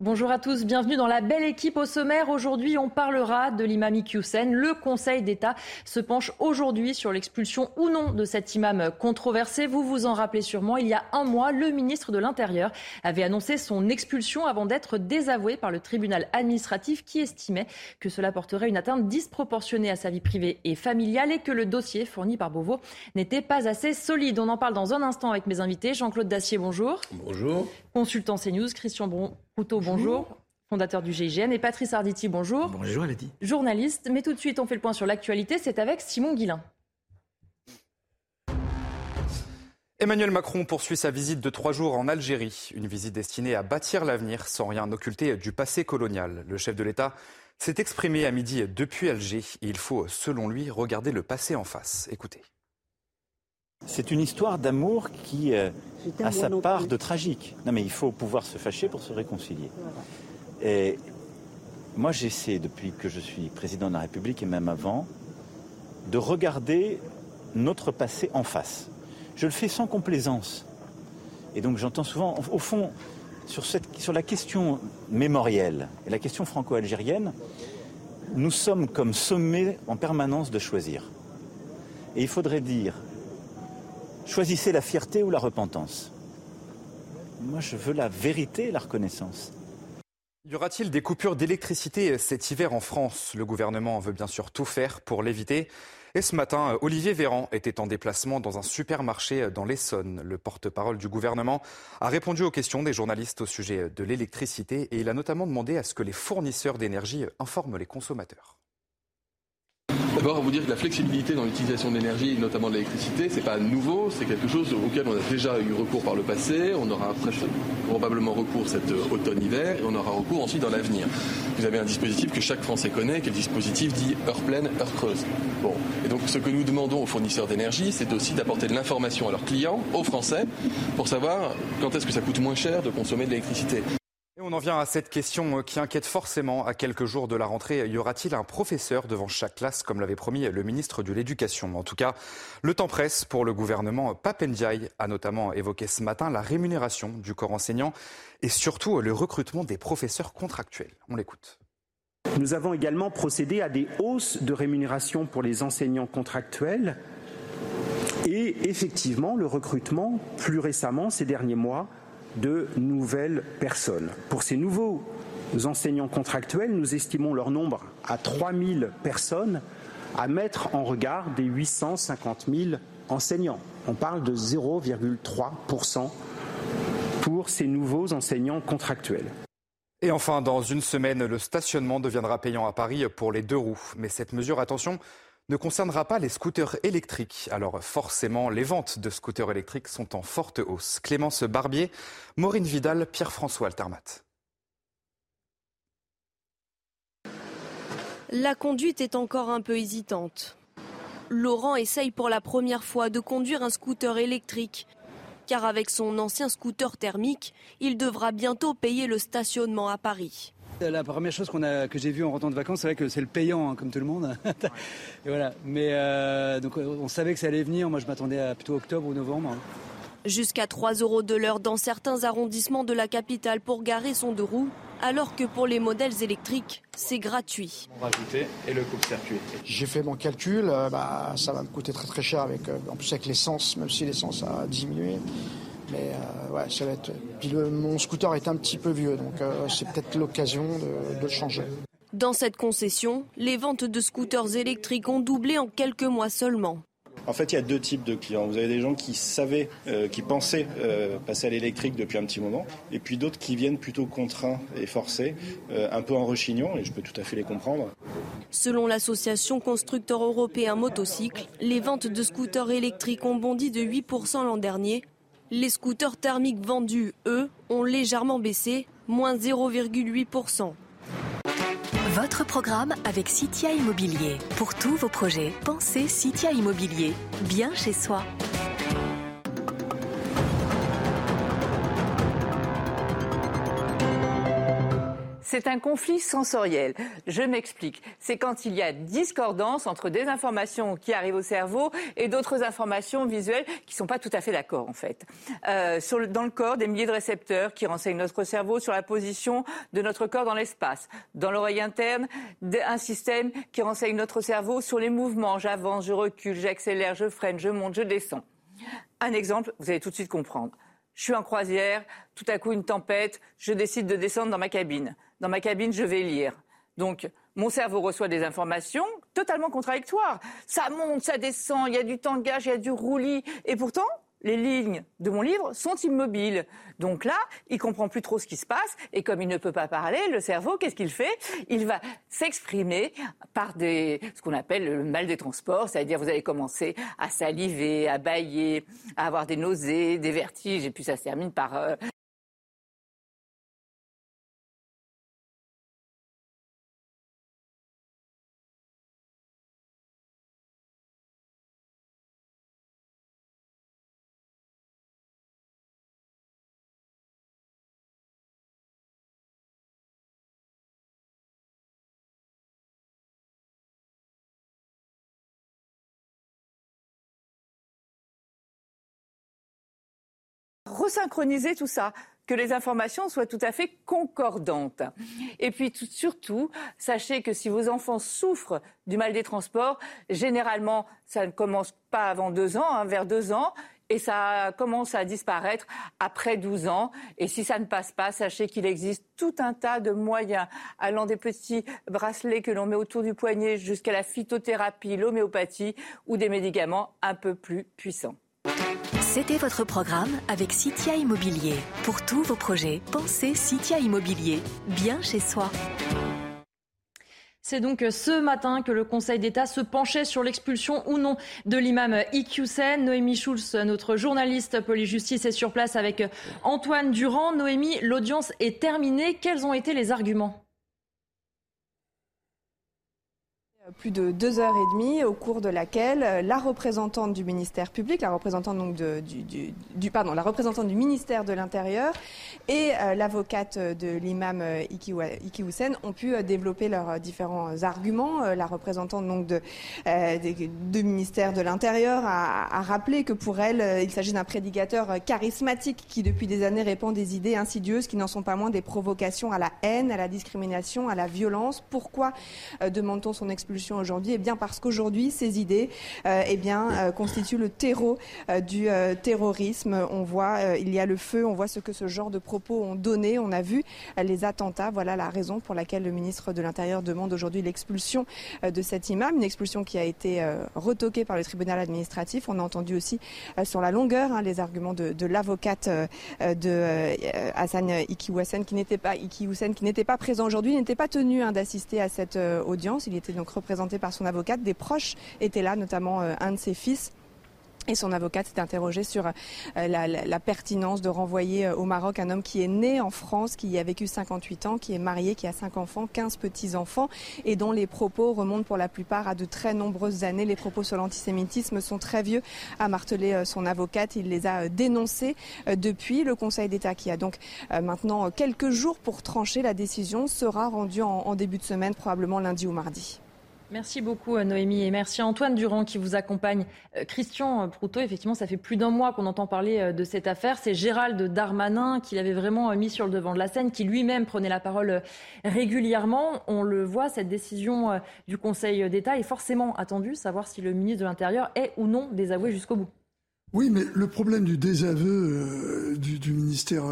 Bonjour à tous, bienvenue dans la belle équipe au sommaire. Aujourd'hui, on parlera de l'imam Iqiyoussen. Le Conseil d'État se penche aujourd'hui sur l'expulsion ou non de cet imam controversé. Vous vous en rappelez sûrement, il y a un mois, le ministre de l'Intérieur avait annoncé son expulsion avant d'être désavoué par le tribunal administratif qui estimait que cela porterait une atteinte disproportionnée à sa vie privée et familiale et que le dossier fourni par Beauvau n'était pas assez solide. On en parle dans un instant avec mes invités. Jean-Claude Dacier, bonjour. Bonjour. Consultant CNews, Christian Proutot, bonjour. Fondateur du GIGN. Et Patrice Arditi, bonjour. Bonjour, dit. Journaliste. Mais tout de suite, on fait le point sur l'actualité. C'est avec Simon Guillain. Emmanuel Macron poursuit sa visite de trois jours en Algérie, une visite destinée à bâtir l'avenir sans rien occulter du passé colonial. Le chef de l'État s'est exprimé à midi depuis Alger et il faut, selon lui, regarder le passé en face. Écoutez. C'est une histoire d'amour qui euh, a sa part de tragique. Non mais il faut pouvoir se fâcher pour se réconcilier. Et moi j'essaie, depuis que je suis président de la République et même avant, de regarder notre passé en face. Je le fais sans complaisance. Et donc j'entends souvent, au fond, sur, cette, sur la question mémorielle et la question franco-algérienne, nous sommes comme sommés en permanence de choisir. Et il faudrait dire Choisissez la fierté ou la repentance. Moi, je veux la vérité et la reconnaissance. Y aura-t-il des coupures d'électricité cet hiver en France? Le gouvernement veut bien sûr tout faire pour l'éviter. Et ce matin, Olivier Véran était en déplacement dans un supermarché dans l'Essonne. Le porte-parole du gouvernement a répondu aux questions des journalistes au sujet de l'électricité et il a notamment demandé à ce que les fournisseurs d'énergie informent les consommateurs. D'abord, vous dire que la flexibilité dans l'utilisation de l'énergie, notamment de l'électricité, c'est pas nouveau, c'est quelque chose auquel on a déjà eu recours par le passé. On aura probablement recours cet automne-hiver et on aura recours ensuite dans l'avenir. Vous avez un dispositif que chaque Français connaît, qui est le dispositif dit heure pleine, heure creuse. Bon, et donc ce que nous demandons aux fournisseurs d'énergie, c'est aussi d'apporter de l'information à leurs clients, aux Français, pour savoir quand est-ce que ça coûte moins cher de consommer de l'électricité. On en vient à cette question qui inquiète forcément à quelques jours de la rentrée. Y aura-t-il un professeur devant chaque classe, comme l'avait promis le ministre de l'Éducation? En tout cas, le temps presse pour le gouvernement. Papendiaï a notamment évoqué ce matin la rémunération du corps enseignant et surtout le recrutement des professeurs contractuels. On l'écoute. Nous avons également procédé à des hausses de rémunération pour les enseignants contractuels et effectivement le recrutement plus récemment ces derniers mois de nouvelles personnes. Pour ces nouveaux enseignants contractuels, nous estimons leur nombre à 3 000 personnes à mettre en regard des 850 000 enseignants. On parle de 0,3% pour ces nouveaux enseignants contractuels. Et enfin, dans une semaine, le stationnement deviendra payant à Paris pour les deux roues. Mais cette mesure, attention, ne concernera pas les scooters électriques. Alors forcément, les ventes de scooters électriques sont en forte hausse. Clémence Barbier, Maureen Vidal, Pierre-François Altermat. La conduite est encore un peu hésitante. Laurent essaye pour la première fois de conduire un scooter électrique. Car avec son ancien scooter thermique, il devra bientôt payer le stationnement à Paris. La première chose qu'on a, que j'ai vue en rentrant de vacances, c'est vrai que c'est le payant, hein, comme tout le monde. Et voilà. Mais euh, donc on savait que ça allait venir. Moi, je m'attendais à plutôt octobre ou novembre. Hein. Jusqu'à 3 euros de l'heure dans certains arrondissements de la capitale pour garer son deux roues, alors que pour les modèles électriques, c'est gratuit. On rajouter et le coupe-circuit. J'ai fait mon calcul, euh, bah, ça va me coûter très très cher avec, euh, en plus avec l'essence, même si l'essence a diminué. Mais euh, ouais, ça va être. Puis mon scooter est un petit peu vieux, donc euh, c'est peut-être l'occasion de, de le changer. Dans cette concession, les ventes de scooters électriques ont doublé en quelques mois seulement. En fait, il y a deux types de clients. Vous avez des gens qui savaient, euh, qui pensaient euh, passer à l'électrique depuis un petit moment, et puis d'autres qui viennent plutôt contraints et forcés, euh, un peu en rechignant, et je peux tout à fait les comprendre. Selon l'association constructeur européen motocycle, les ventes de scooters électriques ont bondi de 8% l'an dernier, Les scooters thermiques vendus, eux, ont légèrement baissé, moins 0,8%. Votre programme avec Citia Immobilier. Pour tous vos projets, pensez Citia Immobilier. Bien chez soi. C'est un conflit sensoriel. Je m'explique. C'est quand il y a discordance entre des informations qui arrivent au cerveau et d'autres informations visuelles qui ne sont pas tout à fait d'accord, en fait. Euh, dans le corps, des milliers de récepteurs qui renseignent notre cerveau sur la position de notre corps dans l'espace. Dans l'oreille interne, un système qui renseigne notre cerveau sur les mouvements. J'avance, je recule, j'accélère, je freine, je monte, je descends. Un exemple, vous allez tout de suite comprendre. Je suis en croisière, tout à coup une tempête, je décide de descendre dans ma cabine dans ma cabine, je vais lire. Donc, mon cerveau reçoit des informations totalement contradictoires. Ça monte, ça descend, il y a du tangage, il y a du roulis. Et pourtant, les lignes de mon livre sont immobiles. Donc là, il comprend plus trop ce qui se passe. Et comme il ne peut pas parler, le cerveau, qu'est-ce qu'il fait? Il va s'exprimer par des, ce qu'on appelle le mal des transports. C'est-à-dire, vous allez commencer à saliver, à bailler, à avoir des nausées, des vertiges. Et puis ça se termine par euh, resynchroniser tout ça que les informations soient tout à fait concordantes. Et puis surtout, sachez que si vos enfants souffrent du mal des transports, généralement, ça ne commence pas avant deux ans, hein, vers deux ans, et ça commence à disparaître après 12 ans. Et si ça ne passe pas, sachez qu'il existe tout un tas de moyens, allant des petits bracelets que l'on met autour du poignet jusqu'à la phytothérapie, l'homéopathie ou des médicaments un peu plus puissants. C'était votre programme avec Citia Immobilier. Pour tous vos projets, pensez Citia Immobilier, bien chez soi. C'est donc ce matin que le Conseil d'État se penchait sur l'expulsion ou non de l'imam Iqiyoussen. Noémie Schulz, notre journaliste police-justice, est sur place avec Antoine Durand. Noémie, l'audience est terminée. Quels ont été les arguments? Plus de deux heures et demie au cours de laquelle euh, la représentante du ministère public, la représentante donc de, du, pardon, la représentante du ministère de l'Intérieur et euh, l'avocate de l'imam euh, Iki, ont pu développer leurs différents arguments. la représentante donc de, du ministère de l'Intérieur a, a, rappelé que pour elle, il s'agit d'un prédicateur charismatique qui depuis des années répand des idées insidieuses qui n'en sont pas moins des provocations à la haine, à la discrimination, à la violence. Pourquoi demande-t-on son expulsion aujourd'hui Eh bien parce qu'aujourd'hui, ces idées euh, eh bien, euh, constituent le terreau euh, du terrorisme. On voit, il y a le feu, on voit ce que ce genre de propos ont donné. On a vu les attentats. Voilà la raison pour laquelle le ministre de l'Intérieur demande aujourd'hui l'expulsion de cet imam. Une expulsion qui a été retoquée par le tribunal administratif. On a entendu aussi sur la longueur hein, les arguments de, l'avocate de Hassan qui n'était pas, qui n'était pas présent aujourd'hui, n'était pas tenu hein, d'assister à cette audience. Il était donc par son avocate. Des proches étaient là, notamment euh, un de ses fils. Et son avocate s'est interrogée sur euh, la, pertinence de renvoyer euh, au Maroc un homme qui est né en France, qui y a vécu 58 ans, qui est marié, qui a 5 enfants, 15 petits-enfants, et dont les propos remontent pour la plupart à de très nombreuses années. Les propos sur l'antisémitisme sont très vieux, a martelé son avocate. Il les a dénoncés depuis. Le Conseil d'État, qui a donc maintenant quelques jours pour trancher la décision, sera rendu en début de semaine, probablement lundi ou mardi. Merci beaucoup euh, Noémie et merci Antoine Durand qui vous accompagne. Euh, Christian euh, Proutot, effectivement, ça fait plus d'un mois qu'on entend parler de cette affaire. C'est Gérald Darmanin qui l'avait vraiment mis sur le devant de la scène, qui lui-même prenait la parole régulièrement. On le voit, cette décision du Conseil d'État est forcément attendue, savoir si le ministre de l'Intérieur est ou non désavoué jusqu'au bout. Oui, mais le problème du désaveu du, ministère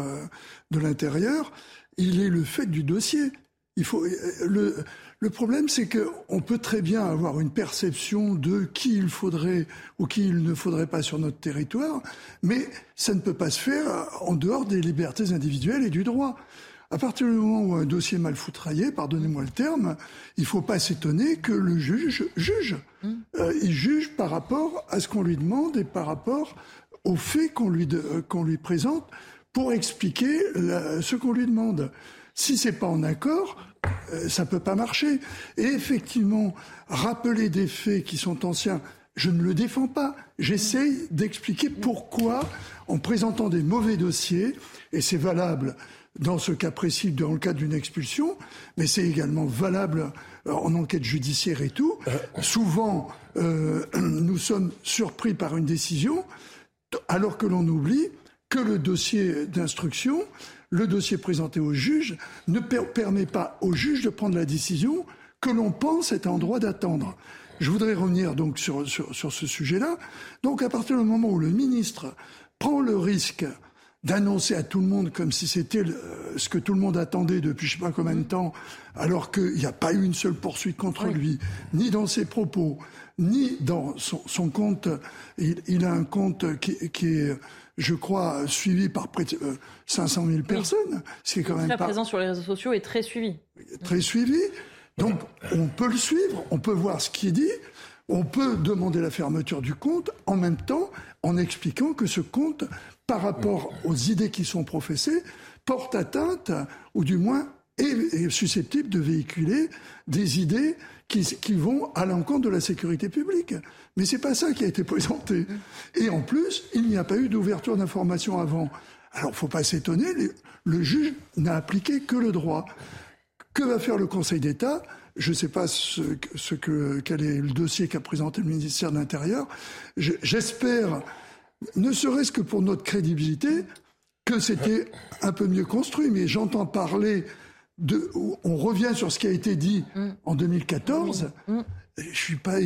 de l'Intérieur, il est le fait du dossier. Il faut le le problème, c'est qu'on peut très bien avoir une perception de qui il faudrait ou qui il ne faudrait pas sur notre territoire, mais ça ne peut pas se faire en dehors des libertés individuelles et du droit. À partir du moment où un dossier est mal foutraillé, pardonnez-moi le terme, il ne faut pas s'étonner que le juge juge. Mmh. Euh, il juge par rapport à ce qu'on lui demande et par rapport aux faits qu'on lui, qu'on lui présente pour expliquer ce qu'on lui demande. Si c'est pas en accord, euh, ça peut pas marcher. Et effectivement, rappeler des faits qui sont anciens, je ne le défends pas. J'essaye d'expliquer pourquoi, en présentant des mauvais dossiers, et c'est valable dans ce cas précis, dans le cas d'une expulsion, mais c'est également valable euh, en enquête judiciaire et tout. Souvent, euh, nous sommes surpris par une décision, alors que l'on oublie que le dossier d'instruction, le dossier présenté au juge, ne permet pas au juge de prendre la décision que l'on pense être en droit d'attendre. Je voudrais revenir donc sur, sur ce sujet-là. Donc à partir du moment où le ministre prend le risque d'annoncer à tout le monde comme si c'était ce que tout le monde attendait depuis je sais pas combien de temps, alors qu'il n'y a pas eu une seule poursuite contre lui, ni dans ses propos, ni dans son, compte. Il, a un compte qui, est, je crois, suivi par près de 500 euh, 000 personnes. C'est quand même très présent sur les réseaux sociaux et très suivi. Très suivi. Donc, on peut le suivre, on peut voir ce qu'il dit, on peut demander la fermeture du compte en même temps en expliquant que ce compte par rapport aux idées qui sont professées, porte atteinte, ou du moins est, susceptible de véhiculer des idées qui, vont à l'encontre de la sécurité publique. Mais c'est pas ça qui a été présenté. Et en plus, il n'y a pas eu d'ouverture d'information avant. Alors, faut pas s'étonner, le juge n'a appliqué que le droit. Que va faire le Conseil d'État? Je ne sais pas ce, que, quel est le dossier qu'a présenté le ministère de l'Intérieur. J'espère ne serait-ce que pour notre crédibilité, que c'était un peu mieux construit. Mais j'entends parler de. On revient sur ce qui a été dit mm. en 2014. Mm. Je ne suis pas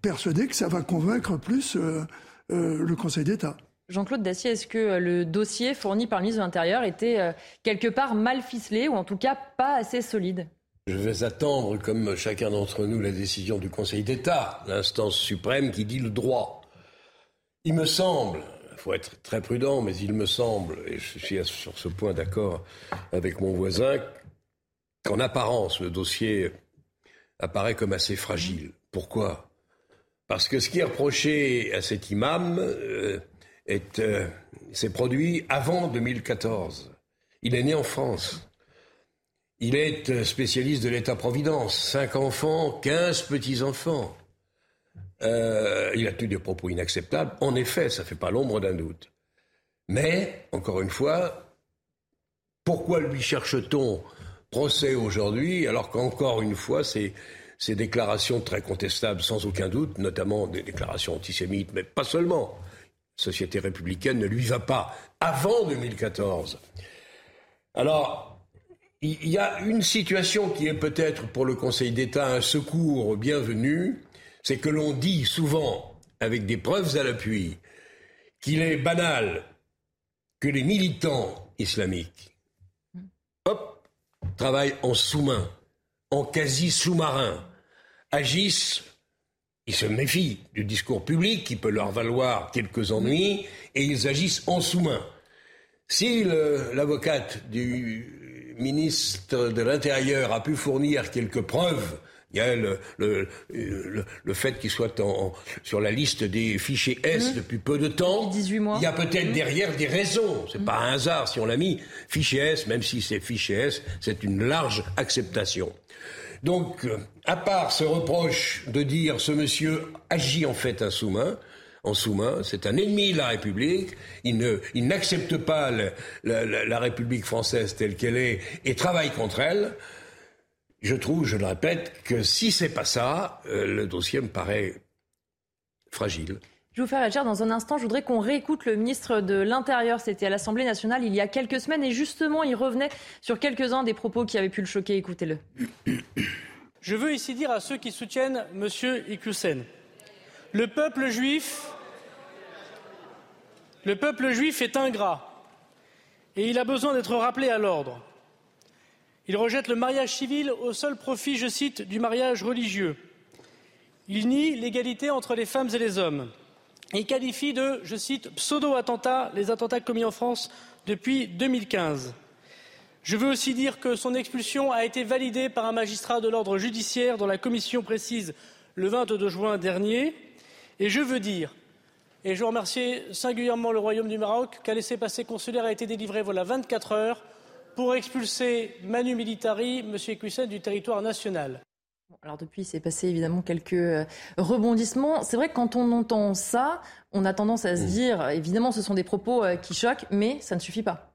persuadé que ça va convaincre plus euh, euh, le Conseil d'État. Jean-Claude Dacier, est-ce que euh, le dossier fourni par le ministre de l'Intérieur était quelque part mal ficelé ou en tout cas pas assez solide? Je vais attendre, comme chacun d'entre nous, la décision du Conseil d'État, l'instance suprême qui dit le droit. Il me semble, il faut être très prudent, mais il me semble, et je suis sur ce point d'accord avec mon voisin, qu'en apparence, le dossier apparaît comme assez fragile. Pourquoi? Parce que ce qui est reproché à cet imam euh, euh, s'est produit avant 2014. Il est né en France. Il est spécialiste de l'État-providence. Cinq enfants, quinze petits-enfants. Euh, il a tenu des propos inacceptables. En effet, ça ne fait pas l'ombre d'un doute. Mais, encore une fois, pourquoi lui cherche-t-on procès aujourd'hui alors qu'encore une fois, ces, ces déclarations très contestables, sans aucun doute, notamment des déclarations antisémites, mais pas seulement, la société républicaine ne lui va pas avant 2014. Alors, il y a une situation qui est peut-être pour le Conseil d'État un secours bienvenu, c'est que l'on dit souvent, avec des preuves à l'appui, qu'il est banal que les militants islamiques, travaillent en sous-main, en quasi sous-marin, agissent, ils se méfient du discours public qui peut leur valoir quelques ennuis, et ils agissent en sous-main. Si l'avocate du ministre de l'Intérieur a pu fournir quelques preuves il y a le, le, le, fait qu'il soit en, sur la liste des fichiers S mmh. depuis peu de temps. 18 mois. Il y a peut-être mmh. derrière des raisons. C'est mmh. pas un hasard si on l'a mis. Fichier S, même si c'est fichier S, c'est une large acceptation. Donc, euh, à part ce reproche de dire ce monsieur agit en fait un sous-main, en sous-main, c'est un ennemi de la République, il, ne, il n'accepte pas la, la République française telle qu'elle est et travaille contre elle, je trouve, je le répète, que si c'est pas ça, euh, le dossier me paraît fragile. Je vais vous faire réagir dans un instant. Je voudrais qu'on réécoute le ministre de l'Intérieur. C'était à l'Assemblée nationale il y a quelques semaines et justement, il revenait sur quelques-uns des propos qui avaient pu le choquer. Écoutez-le. Je veux ici dire à ceux qui soutiennent M. Ikusen, le peuple juif, le peuple juif est ingrat et il a besoin d'être rappelé à l'ordre. Il rejette le mariage civil au seul profit, je cite, du mariage religieux. Il nie l'égalité entre les femmes et les hommes. Il qualifie de, je cite, pseudo-attentats les attentats commis en France depuis 2015. Je veux aussi dire que son expulsion a été validée par un magistrat de l'ordre judiciaire dont la commission précise le 22 juin dernier. Et je veux dire Et je veux remercier singulièrement le Royaume du Maroc, qu'un laissez-passer consulaire a été délivré voilà 24 heures pour expulser Manu Militari, M. Equissen, du territoire national. Alors depuis, il s'est passé évidemment quelques euh, rebondissements. C'est vrai que quand on entend ça, on a tendance à se mmh. dire, évidemment, ce sont des propos euh, qui choquent, mais ça ne suffit pas.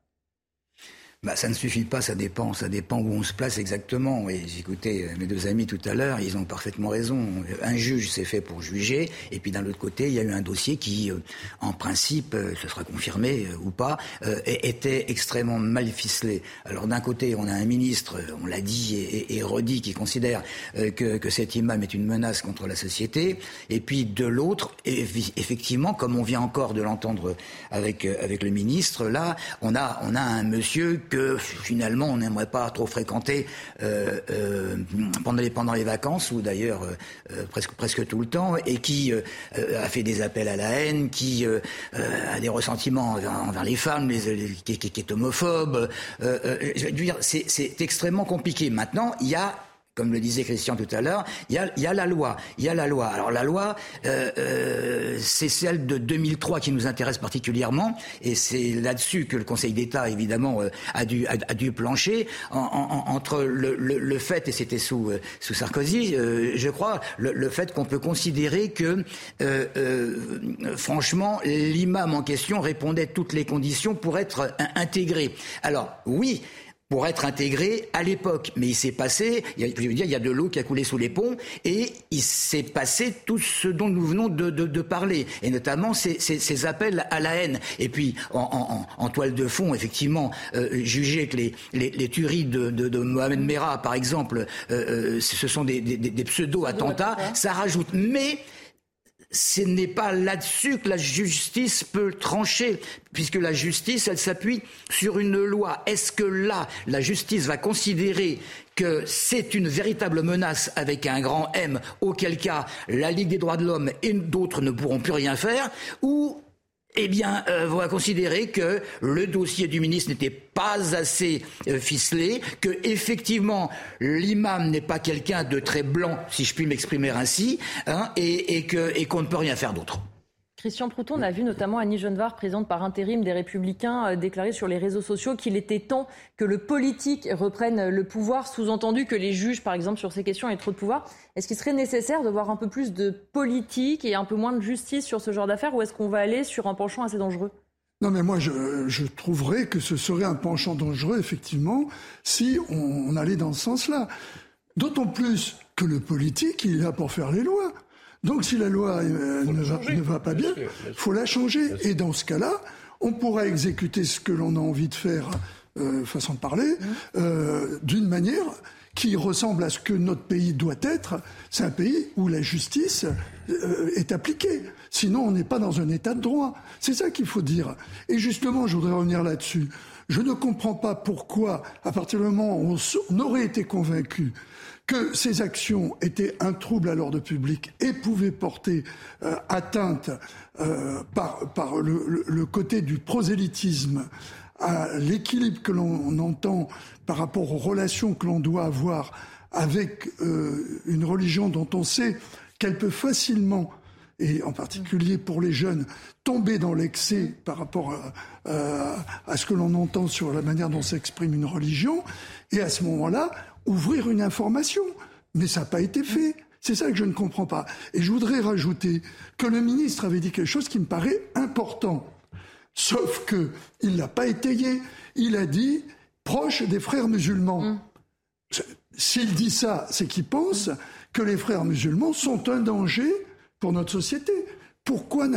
Bah, ça ne suffit pas, ça dépend, ça dépend où on se place exactement. Et j'écoutais euh, mes deux amis tout à l'heure, ils ont parfaitement raison. Un juge, c'est fait pour juger, et puis d'un autre côté, il y a eu un dossier qui, euh, en principe, euh, ce sera confirmé ou pas, était extrêmement mal ficelé. Alors d'un côté, on a un ministre, on l'a dit et, redit, qui considère que, que cet imam est une menace contre la société, et puis de l'autre, effectivement, comme on vient encore de l'entendre avec avec le ministre, là, on a on a un monsieur que finalement on n'aimerait pas trop fréquenter euh, euh, pendant, les, vacances ou d'ailleurs euh, presque, presque tout le temps et qui a fait des appels à la haine, qui a des ressentiments envers, les femmes, les, qui, est homophobe. je veux dire, c'est extrêmement compliqué. Maintenant, il y a comme le disait Christian tout à l'heure, il y a, la loi. Il y a la loi. Alors la loi, euh, euh, c'est celle de 2003 qui nous intéresse particulièrement, et c'est là-dessus que le Conseil d'État, évidemment, euh, a, dû, plancher en, en, entre le, fait, et c'était sous, sous Sarkozy, je crois, le, le fait qu'on peut considérer que, franchement, l'imam en question répondait toutes les conditions pour être intégré. Alors oui, pour être intégré à l'époque. Mais il s'est passé, il y a, je veux dire, il y a de l'eau qui a coulé sous les ponts et il s'est passé tout ce dont nous venons de, de, de parler, et notamment ces, ces, ces, appels à la haine. Et puis, en, en, en toile de fond, effectivement, euh, juger que les, les, les tueries de, de, Mohamed Merah, par exemple, euh, euh, ce sont des, des, des pseudo-attentats, ça rajoute. Mais ce n'est pas là-dessus que la justice peut trancher, puisque la justice, elle s'appuie sur une loi. Est-ce que là, la justice va considérer que c'est une véritable menace avec un grand M, auquel cas la Ligue des droits de l'homme et d'autres ne pourront plus rien faire, ou eh bien, euh, va considérer que le dossier du ministre n'était pas assez euh, ficelé, que effectivement l'imam n'est pas quelqu'un de très blanc, si je puis m'exprimer ainsi, hein, et, et qu'on ne peut rien faire d'autre. Christian Prouton, on a vu notamment Annie Genevard, présidente par intérim des Républicains, euh, déclarer sur les réseaux sociaux qu'il était temps que le politique reprenne le pouvoir, sous-entendu que les juges, par exemple, sur ces questions aient trop de pouvoir. Est-ce qu'il serait nécessaire de voir un peu plus de politique et un peu moins de justice sur ce genre d'affaires, ou est-ce qu'on va aller sur un penchant assez dangereux? Non, mais moi, je, trouverais que ce serait un penchant dangereux, effectivement, si on, allait dans ce sens-là. D'autant plus que le politique, il est là pour faire les lois. Donc si la loi euh, ne, va, pas bien, il faut la changer. Et dans ce cas-là, on pourra exécuter ce que l'on a envie de faire, euh, façon de parler, mmh. euh, d'une manière qui ressemble à ce que notre pays doit être. C'est un pays où la justice est appliquée. Sinon, on n'est pas dans un état de droit. C'est ça qu'il faut dire. Et justement, je voudrais revenir là-dessus. Je ne comprends pas pourquoi, à partir du moment où on aurait été convaincu que ces actions étaient un trouble à l'ordre public et pouvaient porter euh, atteinte euh, par, le, côté du prosélytisme à l'équilibre que l'on entend par rapport aux relations que l'on doit avoir avec euh, une religion dont on sait qu'elle peut facilement et en particulier pour les jeunes, tomber dans l'excès par rapport à, à ce que l'on entend sur la manière dont s'exprime une religion. Et à ce moment-là, ouvrir une information. Mais ça n'a pas été fait. C'est ça que je ne comprends pas. Et je voudrais rajouter que le ministre avait dit quelque chose qui me paraît important. Sauf que il l'a pas étayé. Il a dit proche des frères musulmans. Mm. S'il dit ça, c'est qu'il pense que les frères musulmans sont un danger pour notre société. Pourquoi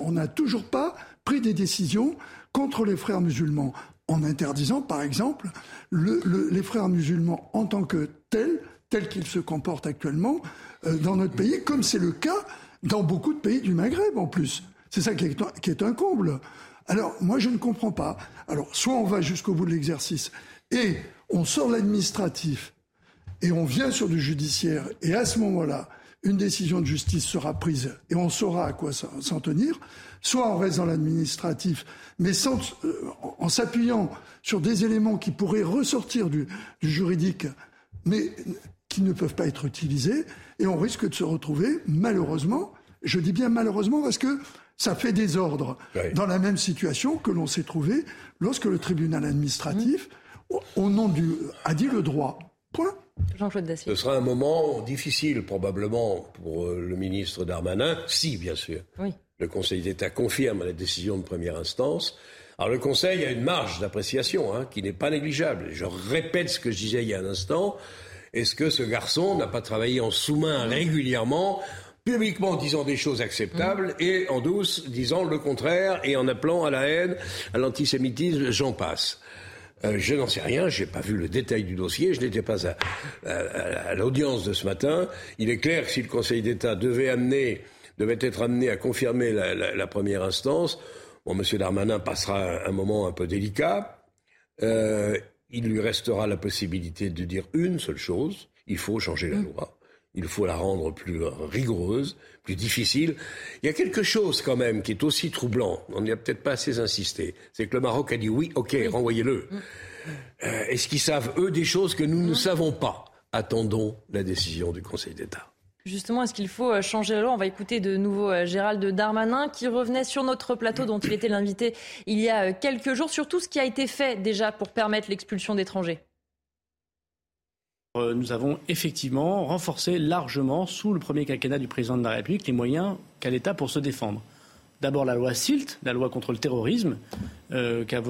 on n'a toujours pas pris des décisions contre les frères musulmans? En interdisant, par exemple, les frères musulmans en tant que tels, tels qu'ils se comportent actuellement euh, dans notre pays, comme c'est le cas dans beaucoup de pays du Maghreb en plus. C'est ça qui est, un comble. Alors, moi, je ne comprends pas. Alors, soit on va jusqu'au bout de l'exercice et on sort l'administratif et on vient sur du judiciaire, et à ce moment-là, une décision de justice sera prise et on saura à quoi s'en tenir, soit on reste dans l'administratif, mais sans, euh, en s'appuyant sur des éléments qui pourraient ressortir du, du, juridique, mais qui ne peuvent pas être utilisés, et on risque de se retrouver, malheureusement, je dis bien malheureusement parce que Ça fait désordre dans la même situation que l'on s'est trouvé lorsque le tribunal administratif, au nom du, a dit le droit. Point. Jean-Claude. Ce sera un moment difficile probablement pour euh, le ministre Darmanin, si bien sûr. Le Conseil d'État confirme la décision de première instance. Alors le Conseil a une marge d'appréciation hein, qui n'est pas négligeable. Je répète ce que je disais il y a un instant. Est-ce que ce garçon n'a pas travaillé en sous-main régulièrement publiquement en disant des choses acceptables mm. et en douce disant le contraire et en appelant à la haine, à l'antisémitisme, j'en passe. Euh, je n'en sais rien, je n'ai pas vu le détail du dossier, je n'étais pas à, l'audience de ce matin. Il est clair que si le Conseil d'État devait amener, devait être amené à confirmer la, première instance, bon, M. Darmanin passera un, moment un peu délicat. Euh, il lui restera la possibilité de dire une seule chose il faut changer la mm. loi il faut la rendre plus rigoureuse, plus difficile. Il y a quelque chose quand même qui est aussi troublant, on n'y a peut-être pas assez insisté, c'est que le Maroc a dit oui, ok, renvoyez-le. Mm. Euh, est-ce qu'ils savent, eux, des choses que nous ne savons pas? Attendons la décision du Conseil d'État. Justement, est-ce qu'il faut euh, changer la loi? On va écouter de nouveau euh, Gérald Darmanin qui revenait sur notre plateau dont il était l'invité il y a quelques jours sur tout ce qui a été fait déjà pour permettre l'expulsion d'étrangers. Euh, nous avons effectivement renforcé largement, sous le premier quinquennat du président de la République, les moyens qu'a l'État pour se défendre. D'abord la loi SILT, la loi contre le terrorisme, euh, qu'a,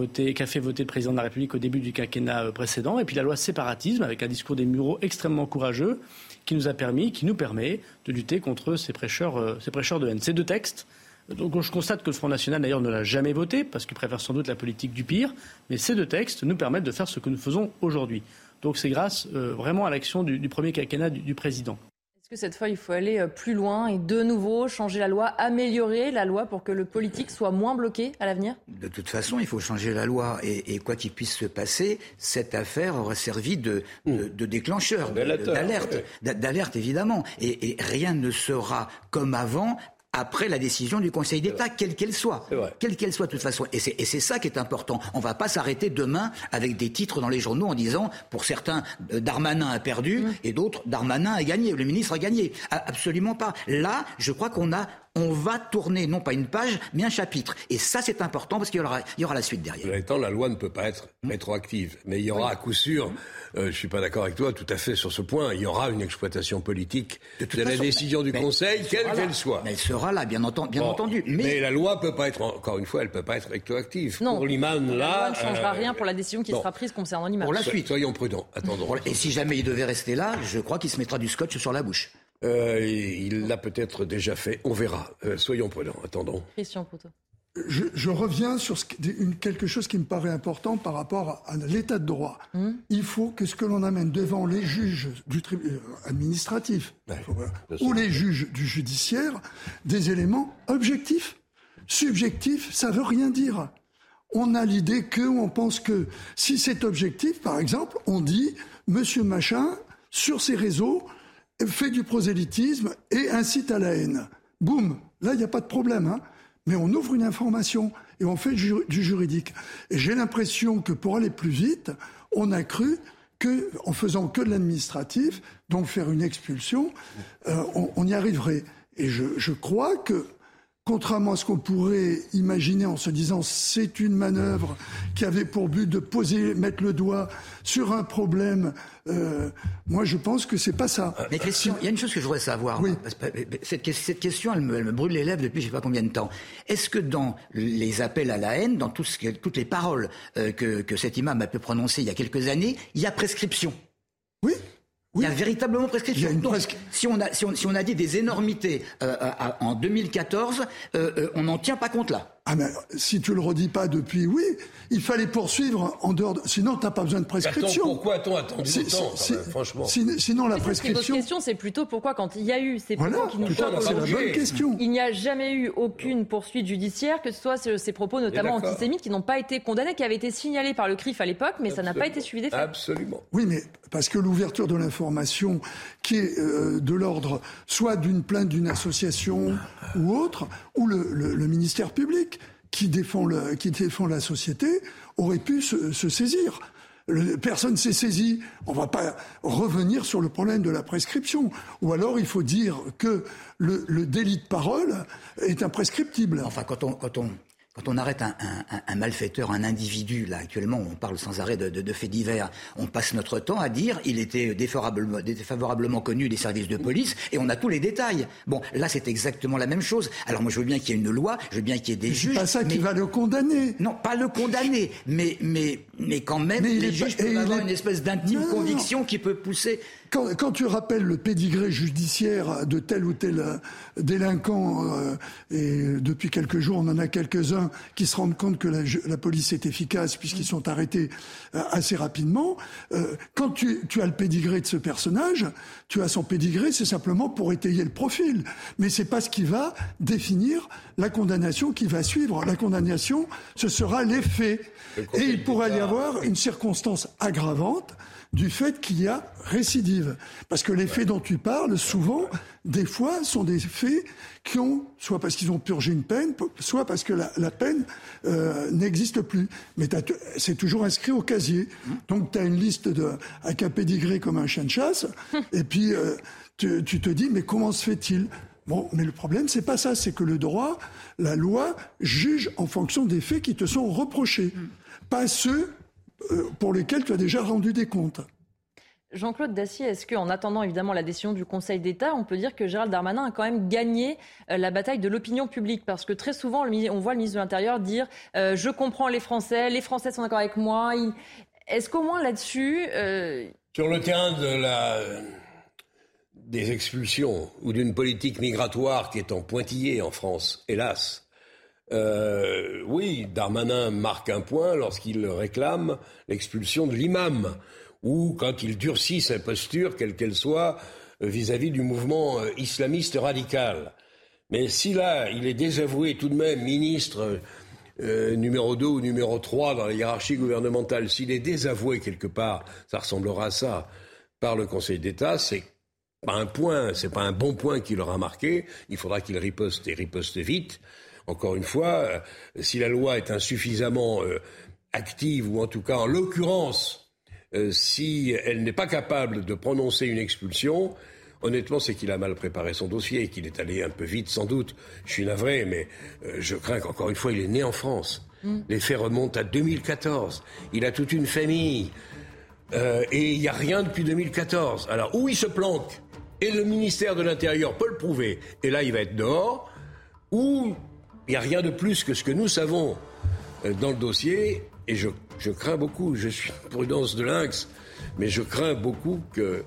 fait voter le président de la République au début du quinquennat euh, précédent, et puis la loi séparatisme, avec un discours des Mureaux extrêmement courageux, qui nous a permis, qui nous permet de lutter contre ces prêcheurs, ces prêcheurs de haine. Ces deux textes, donc je constate que le Front National d'ailleurs ne l'a jamais voté, parce qu'il préfère sans doute la politique du pire, mais ces deux textes nous permettent de faire ce que nous faisons aujourd'hui. Donc c'est grâce euh, vraiment à l'action du, premier quinquennat du, président. Est-ce que cette fois, il faut aller euh, plus loin et de nouveau changer la loi, améliorer la loi pour que le politique soit moins bloqué à l'avenir? De toute façon, il faut changer la loi. Et, quoi qu'il puisse se passer, cette affaire aurait servi de, déclencheur, d'alerte, d'alerte évidemment. et rien ne sera comme avant après la décision du Conseil d'État, quelle qu'elle soit. Quelle qu'elle soit de toute façon. Et c'est ça qui est important. On ne va pas s'arrêter demain avec des titres dans les journaux en disant, pour certains, euh, Darmanin a perdu mmh. et d'autres, Darmanin a gagné, le ministre a gagné. Absolument pas. Là, je crois qu'on a on va tourner non pas une page, mais un chapitre. Et ça, c'est important parce qu'il y aura, il y aura la suite derrière. Étant, la loi ne peut pas être rétroactive, mais il y aura à coup sûr, euh, je ne suis pas d'accord avec toi tout à fait sur ce point, il y aura une exploitation politique de, la décision du Conseil, quelle qu'elle soit. Mais elle sera là, bien, entendu. Mais... la loi peut pas être, encore une fois, elle peut pas être rétroactive. Non. Pour l'imam, là. La loi ne changera euh, rien pour la décision qui sera prise concernant l'imam. Pour la suite. Soyons prudents. Attendons. Et si jamais il devait rester là, je crois qu'il se mettra du scotch sur la bouche. Euh, il l'a peut-être déjà fait, on verra. Euh, soyons prudents, attendons. Christian Poutot. Je, reviens sur quelque chose qui me paraît important par rapport à, l'état de droit. Hmm. Il faut que ce que l'on amène devant les juges du euh, administratif ou les juges du judiciaire, des éléments objectifs. Subjectifs, ça veut rien dire. On a l'idée que, on pense que, si c'est objectif, par exemple, on dit, Monsieur Machin, sur ses réseaux, fait du prosélytisme et incite à la haine. Boum, là, il n'y a pas de problème. Hein. Mais on ouvre une information et on fait du juridique. Et j'ai l'impression que pour aller plus vite, on a cru que, en faisant que de l'administratif, donc faire une expulsion, euh, on, y arriverait. Et je, je crois que contrairement à ce qu'on pourrait imaginer en se disant c'est une manœuvre qui avait pour but de poser, mettre le doigt sur un problème. Euh, moi, je pense que c'est pas ça. Mais Christian, il y a une chose que je voudrais savoir. Cette, question, elle me, brûle les lèvres depuis je sais pas combien de temps. Est-ce que dans les appels à la haine, dans toutes les paroles euh, que, que cet imam a pu prononcer il y a quelques années, il y a prescription? Oui. Il y a véritablement prescription. si, on a, si, on, a dit des énormités euh, en 2014, euh, euh, on n'en tient pas compte là. Ah mais si tu le redis pas depuis, oui, il fallait poursuivre en dehors de... Sinon, tu n'as pas besoin de prescription. pourquoi a-t-on attendu longtemps, franchement Sinon, la prescription... La question, c'est plutôt pourquoi, quand il y a eu ces propos qui nous choquent il n'y a jamais eu aucune poursuite judiciaire, que ce soit ces propos notamment antisémites qui n'ont pas été condamnés, qui avaient été signalés par le CRIF à l'époque, mais ça n'a pas été suivi des faits. Absolument. Oui, mais parce que l'ouverture de l'information qui est euh, de l'ordre soit d'une plainte d'une association ou autre, ou le ministère public qui défend, le, qui défend la société aurait pu se, saisir. personne s'est saisi. On va pas revenir sur le problème de la prescription. Ou alors il faut dire que le, le délit de parole est imprescriptible. Enfin, quand on, quand on, quand on arrête un, un, un, malfaiteur, un individu, là actuellement, on parle sans arrêt de, de, de, faits divers, on passe notre temps à dire il était défavorablement, défavorablement connu des services de police et on a tous les détails. Bon, là c'est exactement la même chose. Alors moi je veux bien qu'il y ait une loi, je veux bien qu'il y ait des juges. C'est pas ça qui va le condamner. Non, pas le condamner, mais mais mais quand même mais les juges peuvent avoir une espèce d'intime conviction qui peut pousser quand, quand, tu rappelles le pédigré judiciaire de tel ou tel euh, délinquant, euh, et depuis quelques jours, on en a quelques-uns qui se rendent compte que la, la police est efficace puisqu'ils sont arrêtés euh, assez rapidement, euh, quand tu, tu, as le pédigré de ce personnage, tu as son pédigré, c'est simplement pour étayer le profil. Mais c'est pas ce qui va définir la condamnation qui va suivre. La condamnation, ce sera l'effet. Et il pourrait y avoir une circonstance aggravante du fait qu'il y a récidive. Parce que les faits dont tu parles, souvent, des fois, sont des faits qui ont, soit parce qu'ils ont purgé une peine, soit parce que la, la peine euh, n'existe plus. Mais c'est toujours inscrit au casier. Donc tu as une liste de, avec un pédigré comme un chien de chasse, et puis euh, tu, tu te dis, mais comment se fait-il? Bon, mais le problème, c'est pas ça, c'est que le droit, la loi, juge en fonction des faits qui te sont reprochés, pas ceux pour lesquels tu as déjà rendu des comptes. Jean-Claude Dacier, est-ce qu'en attendant évidemment la décision du Conseil d'État, on peut dire que Gérald Darmanin a quand même gagné euh, la bataille de l'opinion publique? Parce que très souvent, on voit le ministre de l'Intérieur dire euh, Je comprends les Français, les Français sont d'accord avec moi. Est-ce qu'au moins là-dessus. Euh... Sur le terrain de la... des expulsions ou d'une politique migratoire qui est en pointillé en France, hélas, euh, oui, Darmanin marque un point lorsqu'il réclame l'expulsion de l'imam, ou quand il durcit sa posture, quelle qu'elle soit, vis-à-vis du mouvement euh, islamiste radical. Mais si là, il est désavoué tout de même ministre euh, numéro 2 ou numéro 3 dans la hiérarchie gouvernementale, s'il est désavoué quelque part, ça ressemblera à ça, par le Conseil d'État, c'est pas un point, c'est pas un bon point qu'il aura marqué. Il faudra qu'il riposte et riposte vite. Encore une fois, euh, si la loi est insuffisamment euh, active, ou en tout cas en l'occurrence, euh, si elle n'est pas capable de prononcer une expulsion, honnêtement, c'est qu'il a mal préparé son dossier, qu'il est allé un peu vite sans doute. Je suis navré, mais je crains qu'encore une fois, il est né en France. Mm. Les faits remontent à 2014. Il a toute une famille. et il n'y a rien depuis 2014. Alors, où il se planque? Et le ministère de l'Intérieur peut le prouver. Et là, il va être dehors. Ou il n'y a rien de plus que ce que nous savons euh, dans le dossier, et je, je crains beaucoup, je suis prudence de lynx, mais je crains beaucoup que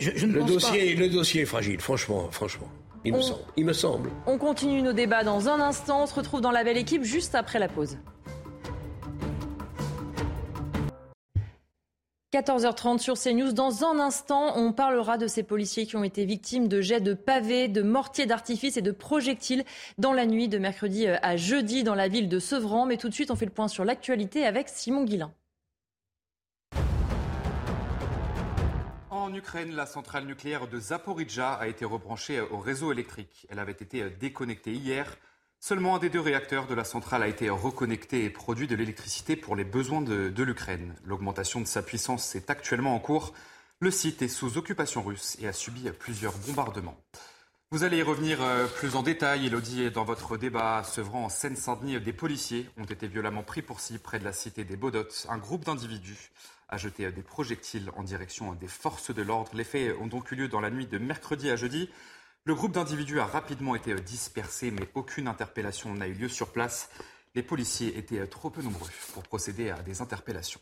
je, je le, dossier, le dossier est fragile, franchement, franchement. Il, me semble, il me semble. On continue nos débats dans un instant. On se retrouve dans la belle équipe juste après la pause. 14h30 sur CNews. Dans un instant, on parlera de ces policiers qui ont été victimes de jets de pavés, de mortiers d'artifice et de projectiles dans la nuit de mercredi euh, à jeudi dans la ville de Sevran. Mais tout de suite, on fait le point sur l'actualité avec Simon Guillain. En Ukraine, la centrale nucléaire de Zaporizhzhia a été rebranchée au réseau électrique. Elle avait été euh, déconnectée hier. Seulement un des deux réacteurs de la centrale a été reconnecté et produit de l'électricité pour les besoins de, l'Ukraine. L'augmentation de sa puissance est actuellement en cours. Le site est sous occupation russe et a subi plusieurs bombardements. Vous allez y revenir euh, plus en détail, Elodie, dans votre débat. Sevran, en Seine-Saint-Denis, des policiers ont été violemment pris pour cible près de la cité des Baudottes. Un groupe d'individus a jeté des projectiles en direction des forces de l'ordre. Les faits ont donc eu lieu dans la nuit de mercredi à jeudi. Le groupe d'individus a rapidement été euh, dispersé, mais aucune interpellation n'a eu lieu sur place. Les policiers étaient euh, trop peu nombreux pour procéder à des interpellations.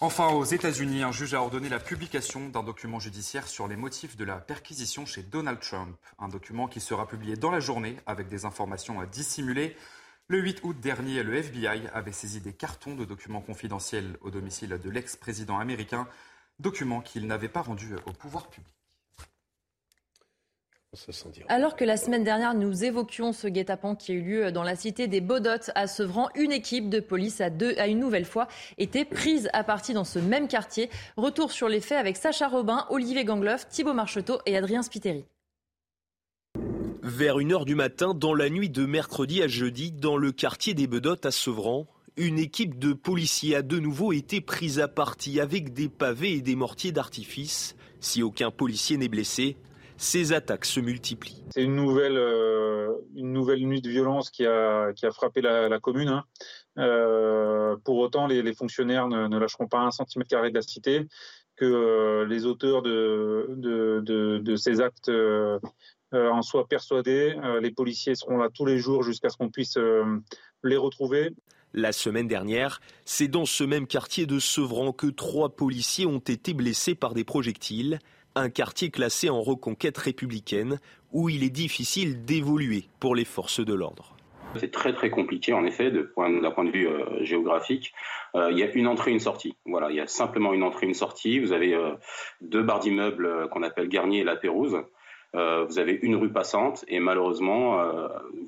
Enfin, aux États-Unis, un juge a ordonné la publication d'un document judiciaire sur les motifs de la perquisition chez Donald Trump. Un document qui sera publié dans la journée avec des informations à dissimuler. Le 8 août dernier, le FBI avait saisi des cartons de documents confidentiels au domicile de l'ex-président américain, documents qu'il n'avait pas rendus au pouvoir public. Alors que la semaine dernière, nous évoquions ce guet-apens qui a eu lieu dans la cité des Baudottes à Sevran, une équipe de police a, deux, a une nouvelle fois été prise à partie dans ce même quartier. Retour sur les faits avec Sacha Robin, Olivier Gangloff, Thibaut Marcheteau et Adrien Spiteri. Vers 1h du matin, dans la nuit de mercredi à jeudi, dans le quartier des Bedottes à Sevran, une équipe de policiers a de nouveau été prise à partie avec des pavés et des mortiers d'artifice. Si aucun policier n'est blessé, ces attaques se multiplient. C'est une nouvelle, euh, une nouvelle nuit de violence qui a, qui a frappé la, commune. Hein. Euh, pour autant, les, fonctionnaires ne, lâcheront pas un centimètre carré de la cité, que euh, les auteurs de, de, de, ces actes en soient persuadés. les policiers seront là tous les jours jusqu'à ce qu'on puisse les retrouver. La semaine dernière, c'est dans ce même quartier de Sevran que trois policiers ont été blessés par des projectiles un quartier classé en reconquête républicaine où il est difficile d'évoluer pour les forces de l'ordre. C'est très très compliqué en effet d'un point, de vue euh, géographique. Euh, il y a une entrée, une sortie. Voilà, il y a simplement une entrée, une sortie. Vous avez euh, deux barres d'immeubles qu'on appelle Garnier et La Pérouse. vous avez une rue passante et malheureusement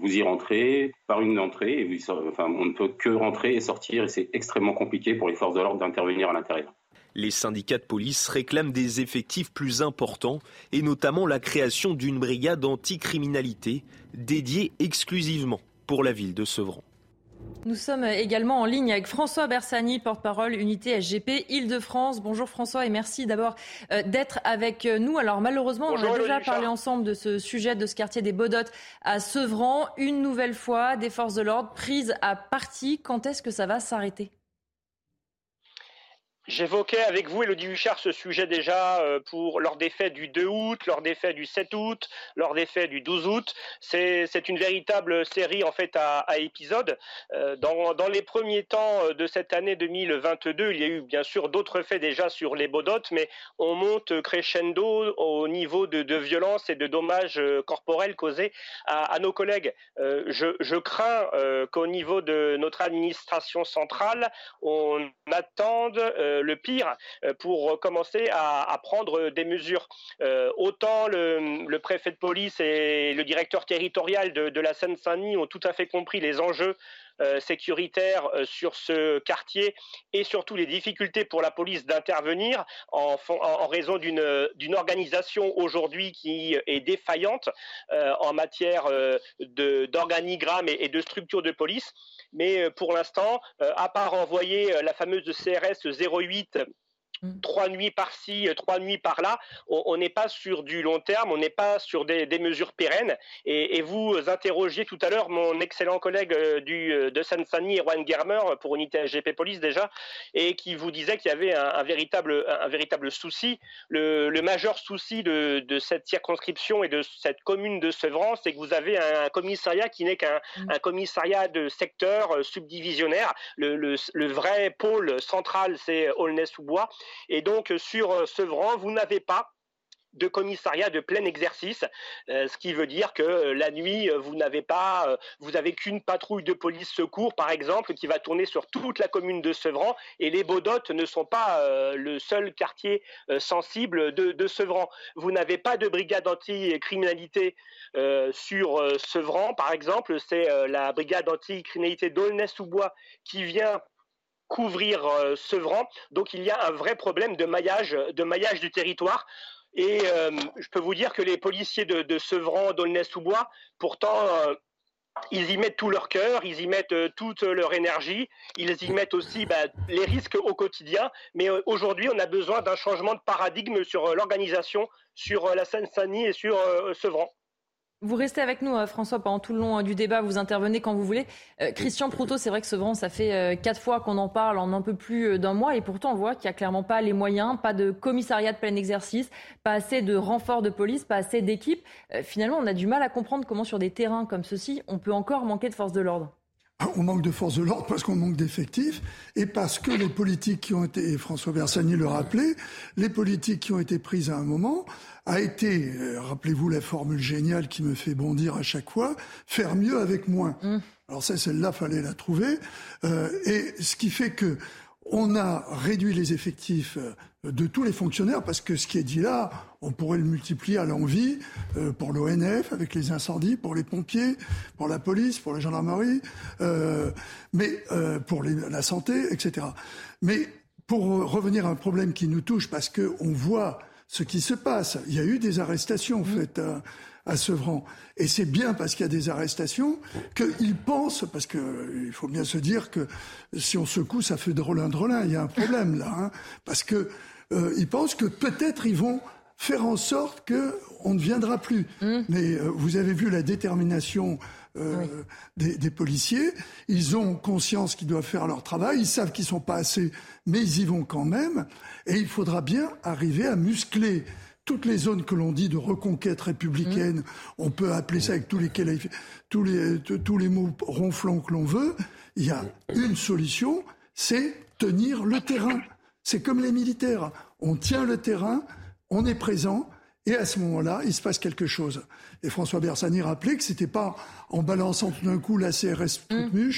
vous y rentrez par une entrée et on ne peut que rentrer et sortir et c'est extrêmement compliqué pour les forces de l'ordre d'intervenir à l'intérieur. Les syndicats de police réclament des effectifs plus importants et notamment la création d'une brigade anticriminalité dédiée exclusivement pour la ville de Sevran. Nous sommes également en ligne avec François Bersani, porte-parole unité SGP Île-de-France. Bonjour François et merci d'abord euh, d'être avec nous. Alors malheureusement, on a déjà parlé ensemble de ce sujet de ce quartier des Bodottes à Sevran. Une nouvelle fois, des forces de l'ordre prises à partie. Quand est-ce que ça va s'arrêter? J'évoquais avec vous, Elodie Huchard, ce sujet déjà euh, pour lors des faits du 2 août, lors des faits du 7 août, lors des faits du 12 août. C'est une véritable série en fait à, épisodes. Euh, dans, les premiers temps euh, de cette année 2022, il y a eu bien sûr d'autres faits déjà sur les Bodotes, mais on monte crescendo au niveau de, de violence et de dommages corporels causés à, nos collègues. Je, je, crains qu'au niveau de notre administration centrale, on attende le pire euh, pour commencer à, prendre des mesures. Euh, autant le, préfet de police et le directeur territorial de, la Seine-Saint-Denis ont tout à fait compris les enjeux sécuritaires sur ce quartier et surtout les difficultés pour la police d'intervenir en, raison d'une organisation aujourd'hui qui est défaillante en matière d'organigramme et, de structure de police. Mais euh, pour l'instant, euh, à part envoyer euh, la fameuse CRS 08 Mm. trois nuits par-ci, euh, trois nuits par-là. On n'est pas sur du long terme, on n'est pas sur des, mesures pérennes. Et, vous interrogiez tout à l'heure mon excellent collègue euh, du, euh, de Seine-Saint-Denis, Erwan Germer, pour Unité SGP Police déjà, et qui vous disait qu'il y avait un, véritable, un, véritable souci. Le, majeur souci de, cette circonscription et de cette commune de Sevran, c'est que vous avez un commissariat qui n'est qu'un mm. commissariat de secteur subdivisionnaire. Le, le vrai pôle central, c'est Aulnay-sous-Bois. Et donc sur euh, Sevran, vous n'avez pas de commissariat de plein exercice, euh, ce qui veut dire que euh, la nuit, vous n'avez pas, vous avez qu'une patrouille de police secours, par exemple, qui va tourner sur toute la commune de Sevran, et les Baudottes ne sont pas le seul quartier sensible de, Sevran. Vous n'avez pas de brigade anti-criminalité sur Sevran, par exemple, c'est la brigade anti-criminalité d'Aulnay-sous-Bois qui vient couvrir euh, Sevran. Donc il y a un vrai problème de maillage, de maillage du territoire. Et euh, je peux vous dire que les policiers de, Sevran, d'Aulnay-sous-Bois, pourtant, euh, ils y mettent tout leur cœur, ils y mettent toute leur énergie, ils y mettent aussi bah, les risques au quotidien. Mais aujourd'hui, on a besoin d'un changement de paradigme sur l'organisation, sur la Seine-Saint-Denis et sur Sevran. Vous restez avec nous, euh, François, pendant tout le long euh, du débat. Vous intervenez quand vous voulez. Euh, Christian Proutot, c'est vrai que Sevran, ça fait quatre fois qu'on en parle en un peu plus d'un mois. Et pourtant, on voit qu'il n'y a clairement pas les moyens, pas de commissariat de plein exercice, pas assez de renforts de police, pas assez d'équipes. finalement, on a du mal à comprendre comment, sur des terrains comme ceux-ci, on peut encore manquer de force de l'ordre. Ah, on manque de force de l'ordre parce qu'on manque d'effectifs et parce que les politiques qui ont été, et François Bersani le rappelait, les politiques qui ont été prises à un moment a été, euh, rappelez-vous la formule géniale qui me fait bondir à chaque fois, faire mieux avec moins. Mmh. Alors ça, celle-là, fallait la trouver. Euh, et ce qui fait que on a réduit les effectifs euh, de tous les fonctionnaires, parce que ce qui est dit là, on pourrait le multiplier à l'envie euh, pour l'ONF, avec les incendies, pour les pompiers, pour la police, pour la gendarmerie, euh, mais pour la santé, etc. Mais pour revenir à un problème qui nous touche, parce qu'on voit ce qui se passe, il y a eu des arrestations faites à Sevran. Et c'est bien parce qu'il y a des arrestations qu'ils pensent, parce qu'il euh, faut bien se dire que si on secoue, ça fait drôlin drôlin. Il y a un problème là, hein, parce que euh, ils pensent que peut-être ils vont faire en sorte qu'on ne viendra plus. Mmh. Mais euh, vous avez vu la détermination euh, des, des, policiers. Ils ont conscience qu'ils doivent faire leur travail. Ils savent qu'ils sont pas assez, mais ils y vont quand même. Et il faudra bien arriver à muscler toutes les zones que l'on dit de reconquête républicaine, mmh. on peut appeler ça avec tous les, tous les, tous les mots ronflants que l'on veut, il y a une solution, c'est tenir le terrain. C'est comme les militaires. On tient le terrain, on est présent, et à ce moment-là, il se passe quelque chose. Et François Bersani rappelait que c'était pas en balançant tout d'un coup la CRS toute mmh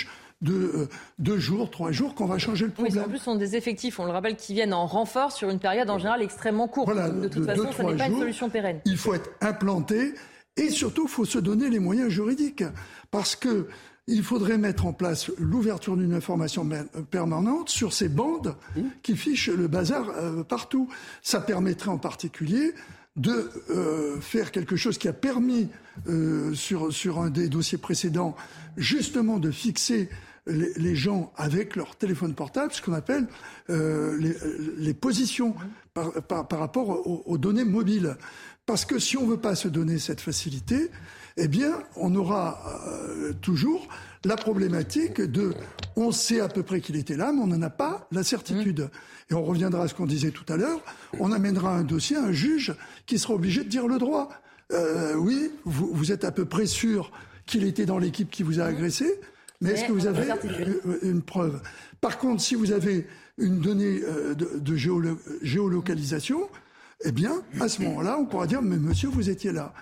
de euh, deux jours, trois jours qu'on va changer le problème. Oui, en plus, ce sont des effectifs, on le rappelle, qui viennent en renfort sur une période en général extrêmement courte. Voilà, de toute façon, ce n'est pas une solution pérenne. Il faut être implanté et surtout, il faut se donner les moyens juridiques. Parce que il faudrait mettre en place l'ouverture d'une information permanente sur ces bandes mmh. qui fichent le bazar euh, partout. Ça permettrait en particulier de euh, faire quelque chose qui a permis, euh, sur, sur un des dossiers précédents, justement de fixer les, gens avec leur téléphone portable, ce qu'on appelle euh, les, positions par, par, rapport aux, aux, données mobiles. Parce que si on ne veut pas se donner cette facilité, eh bien, on aura toujours la problématique de on sait à peu près qu'il était là, mais on n'en a pas la certitude. Mmh. Et on reviendra à ce qu'on disait tout à l'heure, on amènera un dossier à un juge qui sera obligé de dire le droit. Euh, oui, vous, vous, êtes à peu près sûr qu'il était dans l'équipe qui vous a agressé, mais, est-ce que vous avez une preuve? Par contre, si vous avez une donnée euh, de, de géolocalisation, eh bien, à ce moment-là, on pourra dire, mais monsieur, vous étiez là.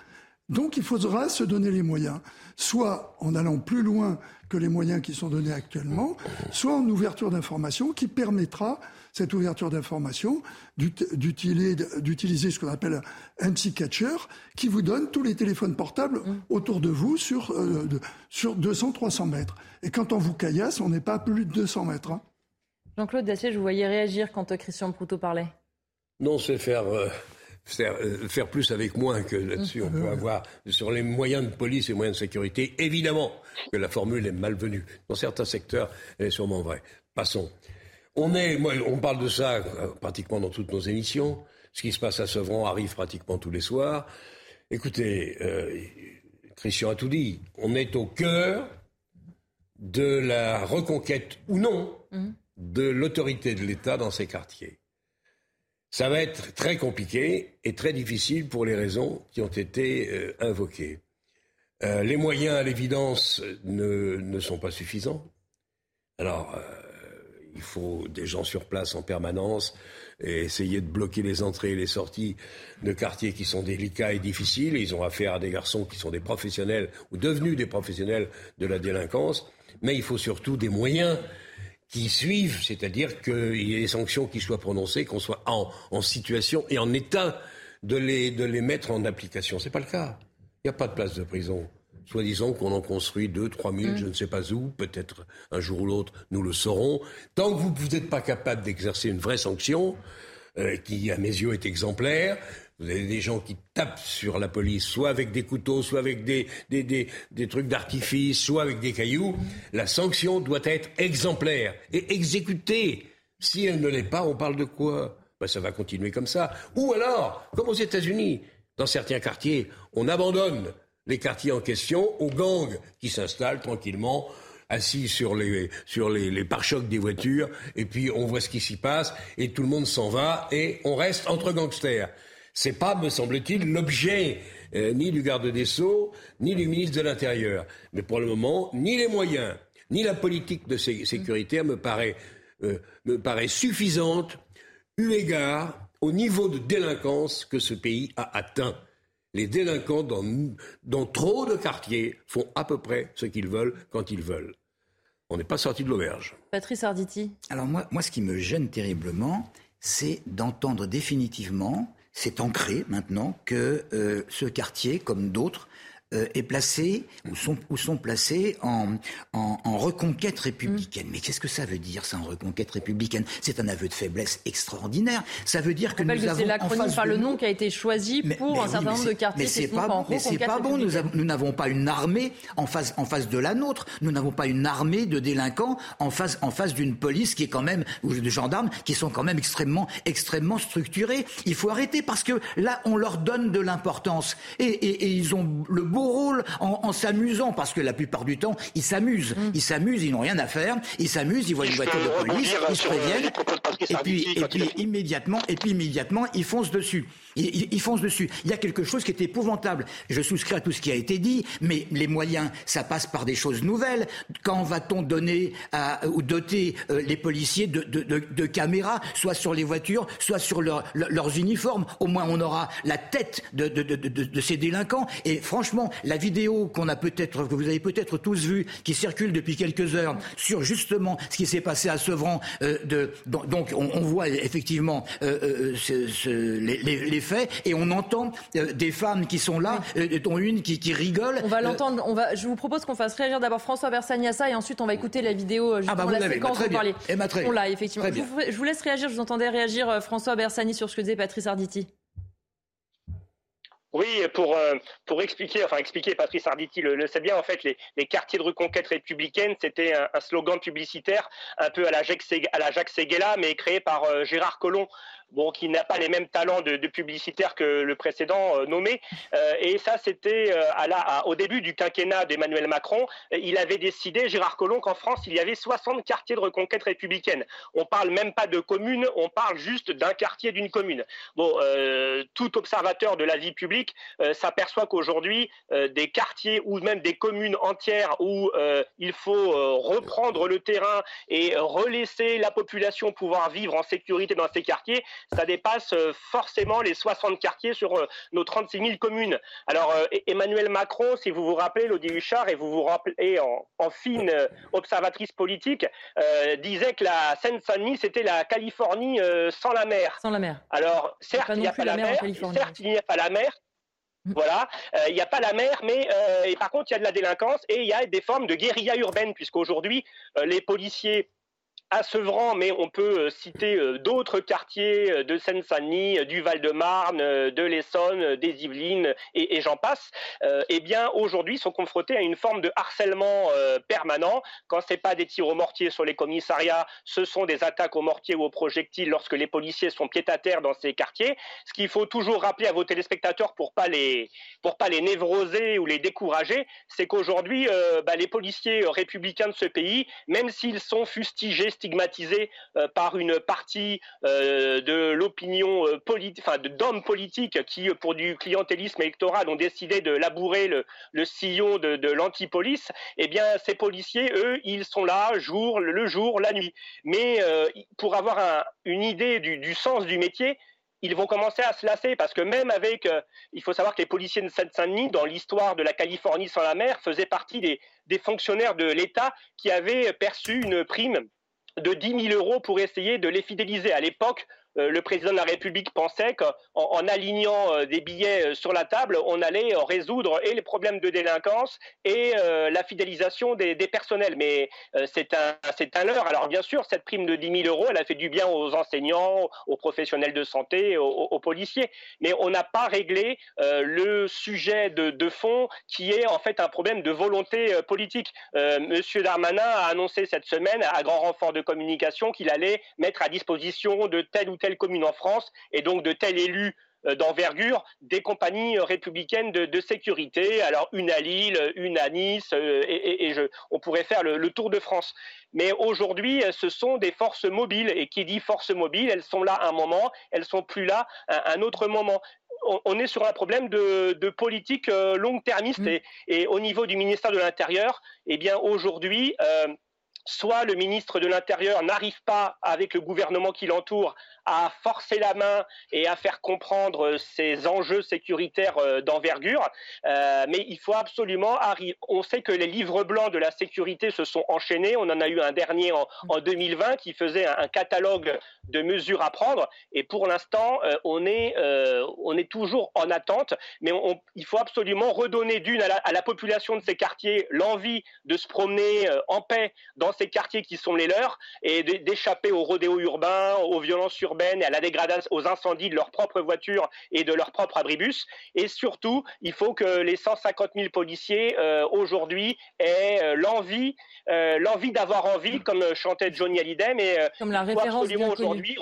Donc, il faudra se donner les moyens, soit en allant plus loin que les moyens qui sont donnés actuellement, soit en ouverture d'information qui permettra cette ouverture d'information, d'utiliser ce qu'on appelle un psy-catcher, qui vous donne tous les téléphones portables mmh. autour de vous sur, euh, sur 200-300 mètres. Et quand on vous caillasse, on n'est pas à plus de 200 mètres. Hein. Jean-Claude Dacier, je vous voyais réagir quand euh, Christian Proutot parlait. Non, c'est faire... Euh, faire, plus avec moins que là-dessus. On peut avoir sur les moyens de police et moyens de sécurité. Évidemment que la formule est malvenue. Dans certains secteurs, elle est sûrement vraie. Passons. On est, on parle de ça euh, pratiquement dans toutes nos émissions. Ce qui se passe à Sevran arrive pratiquement tous les soirs. Écoutez, euh, Christian a tout dit. On est au cœur de la reconquête ou non mhm. de l'autorité de l'État dans ces quartiers. Ça va être très compliqué et très difficile pour les raisons qui ont été euh, invoquées. les moyens, à l'évidence, ne, ne, sont pas suffisants. Alors, il faut des gens sur place en permanence et essayer de bloquer les entrées et les sorties de quartiers qui sont délicats et difficiles. Ils ont affaire à des garçons qui sont des professionnels ou devenus des professionnels de la délinquance. Mais il faut surtout des moyens qui suivent, c'est-à-dire qu'il y ait des sanctions qui soient prononcées, qu'on soit en, en, situation et en état de les, de les mettre en application. Ce n'est pas le cas. Il n'y a pas de place de prison soi-disant qu'on en construit 2, 3 000, je ne sais pas où, peut-être un jour ou l'autre, nous le saurons. Tant que vous n'êtes pas capable d'exercer une vraie sanction, euh, qui à mes yeux est exemplaire, vous avez des gens qui tapent sur la police, soit avec des couteaux, soit avec des, des, des, des trucs d'artifice, soit avec des cailloux. La sanction doit être exemplaire et exécutée. Si elle ne l'est pas, on parle de quoi? Ben, Ça va continuer comme ça. Ou alors, comme aux États-Unis, dans certains quartiers, on abandonne les quartiers en question aux gangs qui s'installent tranquillement assis sur les, sur les, les pare-chocs des voitures, et puis on voit ce qui s'y passe, et tout le monde s'en va, et on reste entre gangsters. C'est pas, me semble-t-il, l'objet euh, ni du garde des Sceaux, ni du ministre de l'Intérieur. Mais pour le moment, ni les moyens, ni la politique de sécuritaire me paraît, euh, me paraît suffisante eu égard au niveau de délinquance que ce pays a atteint les délinquants dans, trop de quartiers font à peu près ce qu'ils veulent quand ils veulent. On n'est pas sorti de l'auberge. Patrice Arditi. Alors moi, moi, ce qui me gêne terriblement, c'est d'entendre définitivement, c'est ancré maintenant, que euh, ce quartier, comme d'autres, est placé ou sont, ou sont placés en, en, reconquête républicaine. Mais qu'est-ce que ça veut dire, ça, en reconquête républicaine? C'est un aveu de faiblesse extraordinaire. Ça veut dire que nous que avons c'est l'acronyme par le nom qui a été choisi pour un certain nombre de quartiers. Mais c'est pas, mais c'est pas bon. Nous n'avons pas une armée en face, en face de la nôtre. Nous n'avons pas une armée de délinquants en face, en face d'une police qui est quand même ou de gendarmes qui sont quand même extrêmement, extrêmement structurés. Il faut arrêter parce que là, on leur donne de l'importance et, et, et, ils ont le beau rôle en, en s'amusant parce que la plupart du temps, ils s'amusent. Mm. Ils s'amusent, ils n'ont rien à faire. Ils s'amusent, ils voient une voiture de police, ils se préviennent et puis, et puis immédiatement, et puis immédiatement, ils foncent dessus. Ils, foncent dessus. Il y a quelque chose qui est épouvantable. Je souscris à tout ce qui a été dit, mais les moyens, ça passe par des choses nouvelles. Quand va-t-on donner ou doter euh, les policiers de, caméras, soit sur les voitures, soit sur leur, leurs uniformes? Au moins, on aura la tête de, ces délinquants. Et franchement, la vidéo qu'on a peut-être, que vous avez peut-être tous vue, qui circule depuis quelques heures, sur justement ce qui s'est passé à Sevran, euh, donc on, voit effectivement euh, les, les fait et on entend euh, des femmes qui sont là, euh, dont une qui, qui, rigole. On va l'entendre. On va. Je vous propose qu'on fasse réagir d'abord François Bersagnassa et ensuite on va écouter la vidéo. Ah bah vous la séquence bah, Et ma on l'a effectivement. Je vous, je vous, laisse réagir. Je vous entendais réagir François Bersani sur ce que disait Patrice Arditi. Oui, pour, pour expliquer, enfin expliquer, Patrice Arditi le, le sait bien, en fait, les, les, quartiers de reconquête républicaine, c'était un, un, slogan publicitaire un peu à la Jacques, à la Jacques Seguela, mais créé par Gérard Collomb bon, qui n'a pas les mêmes talents de, publicitaire que le précédent euh, nommé. Euh, et ça, c'était euh, au début du quinquennat d'Emmanuel Macron. Il avait décidé, Gérard Collomb, qu'en France, il y avait 60 quartiers de reconquête républicaine. On parle même pas de communes, on parle juste d'un quartier d'une commune. Bon, tout observateur de la vie publique s'aperçoit qu'aujourd'hui, des quartiers ou même des communes entières où il faut reprendre le terrain et relaisser la population pouvoir vivre en sécurité dans ces quartiers, ça dépasse euh, forcément les 60 quartiers sur euh, nos 36 000 communes. Alors euh, e-, Emmanuel Macron, si vous vous rappelez, Lodi Huchard, et vous vous rappelez en, fine observatrice politique, disait que la Seine-Saint-Denis, c'était la Californie sans la mer. Sans la mer. Alors, certes, il n'y a pas la mer, certes, il n'y a pas la mer, voilà, il n'y a pas la mer, mais et par contre, il y a de la délinquance et il y a des formes de guérilla urbaine, puisqu'aujourd'hui, les policiers à Sevran, mais on peut euh, citer euh, d'autres quartiers euh, de Seine-Saint-Denis, du Val-de-Marne, de l'Essonne, des Yvelines et, j'en passe, eh bien aujourd'hui sont confrontés à une forme de harcèlement permanent. Quand c'est pas des tirs au mortier sur les commissariats, ce sont des attaques au mortier ou aux projectiles lorsque les policiers sont pieds à terre dans ces quartiers. Ce qu'il faut toujours rappeler à vos téléspectateurs pour pas pas les névroser ou les décourager, c'est qu'aujourd'hui bah, les policiers républicains de ce pays, même s'ils sont fustigés stigmatisé euh, par une partie euh, de l'opinion euh, politique, enfin d'hommes politiques qui, pour du clientélisme électoral, ont décidé de labourer le, sillon de, l'antipolice. Eh bien, ces policiers, eux, ils sont là jour le jour, la nuit. Mais pour avoir un, une idée du, sens du métier, ils vont commencer à se lasser parce que même avec, il faut savoir que les policiers de Seine-Saint-Denis, dans l'histoire de la Californie sans la mer, faisaient partie des fonctionnaires de l'État qui avaient perçu une prime de 10 000 euros pour essayer de les fidéliser. À l'époque, le président de la République pensait qu'en en alignant euh, des billets euh, sur la table, on allait résoudre et les problèmes de délinquance et la fidélisation des, personnels. Mais c'est un, un leurre. Alors bien sûr, cette prime de 10 000 euros, elle a fait du bien aux enseignants, aux professionnels de santé, aux, policiers. Mais on n'a pas réglé le sujet de, de, fond qui est en fait un problème de volonté politique. Monsieur Darmanin a annoncé cette semaine, à grand renfort de communication, qu'il allait mettre à disposition de tel ou telle commune en France et donc de tels élus euh, d'envergure des compagnies euh, républicaines de, sécurité. Alors une à Lille, une à Nice, euh, et, je, on pourrait faire le, tour de France. Mais aujourd'hui, ce sont des forces mobiles. Et qui dit force mobile, elles sont là un moment, elles sont plus là un, autre moment. On, est sur un problème de, politique long-termiste. Mmh. Et, au niveau du ministère de l'Intérieur, eh bien aujourd'hui, soit le ministre de l'Intérieur n'arrive pas, avec le gouvernement qui l'entoure, à forcer la main et à faire comprendre ces enjeux sécuritaires euh, d'envergure. Euh, mais il faut absolument arriver. On sait que les livres blancs de la sécurité se sont enchaînés. On en a eu un dernier en, 2020 qui faisait un, catalogue de mesures à prendre. Et pour l'instant, euh, on, est, on est toujours en attente. Mais il faut absolument redonner d'une à, à la, population de ces quartiers l'envie de se promener en paix dans ces quartiers qui sont les leurs et d'échapper aux rodéos urbains, aux violences urbaines et à la dégradation, aux incendies de leurs propres voitures et de leurs propres abribus. Et surtout, il faut que les 150 000 policiers euh, aujourd'hui aient euh, l'envie, euh, l'envie d'avoir envie, comme chantait Johnny Hallyday, mais comme la référence aujourd'hui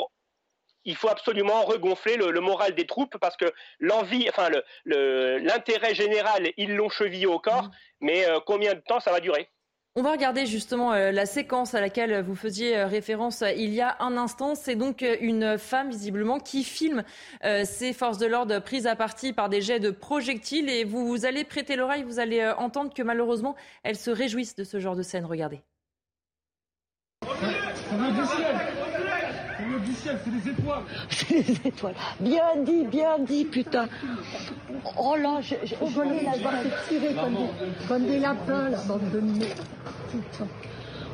il faut absolument regonfler le, moral des troupes parce que l'envie, enfin l'intérêt le, général, ils l'ont chevillé au corps, mmh. mais combien de temps ça va durer? On va regarder justement euh, la séquence à laquelle vous faisiez euh, référence euh, il y a un instant. C'est donc une femme visiblement qui filme ces forces de l'ordre prises à partie par des jets de projectiles et vous, vous allez prêter l'oreille, vous allez entendre que malheureusement elles se réjouissent de ce genre de scène. Regardez du ciel, c'est des étoiles. C'est des étoiles. Bien dit, bien dit, putain. Oh là, je, je, je voulais la voir se tirer comme des, comme des lapins, la bande de merde. Putain.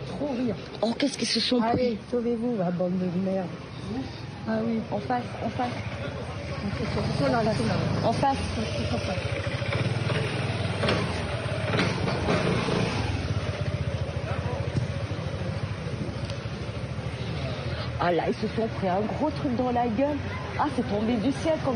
Trop rire. Oh, qu'est-ce qu'ils se sont Allez, pris sauvez-vous, la bande de merde. Ah oui, en face, en face. En face. En face. Ah là, ils se sont pris un gros truc dans la gueule. Ah, c'est tombé du ciel comme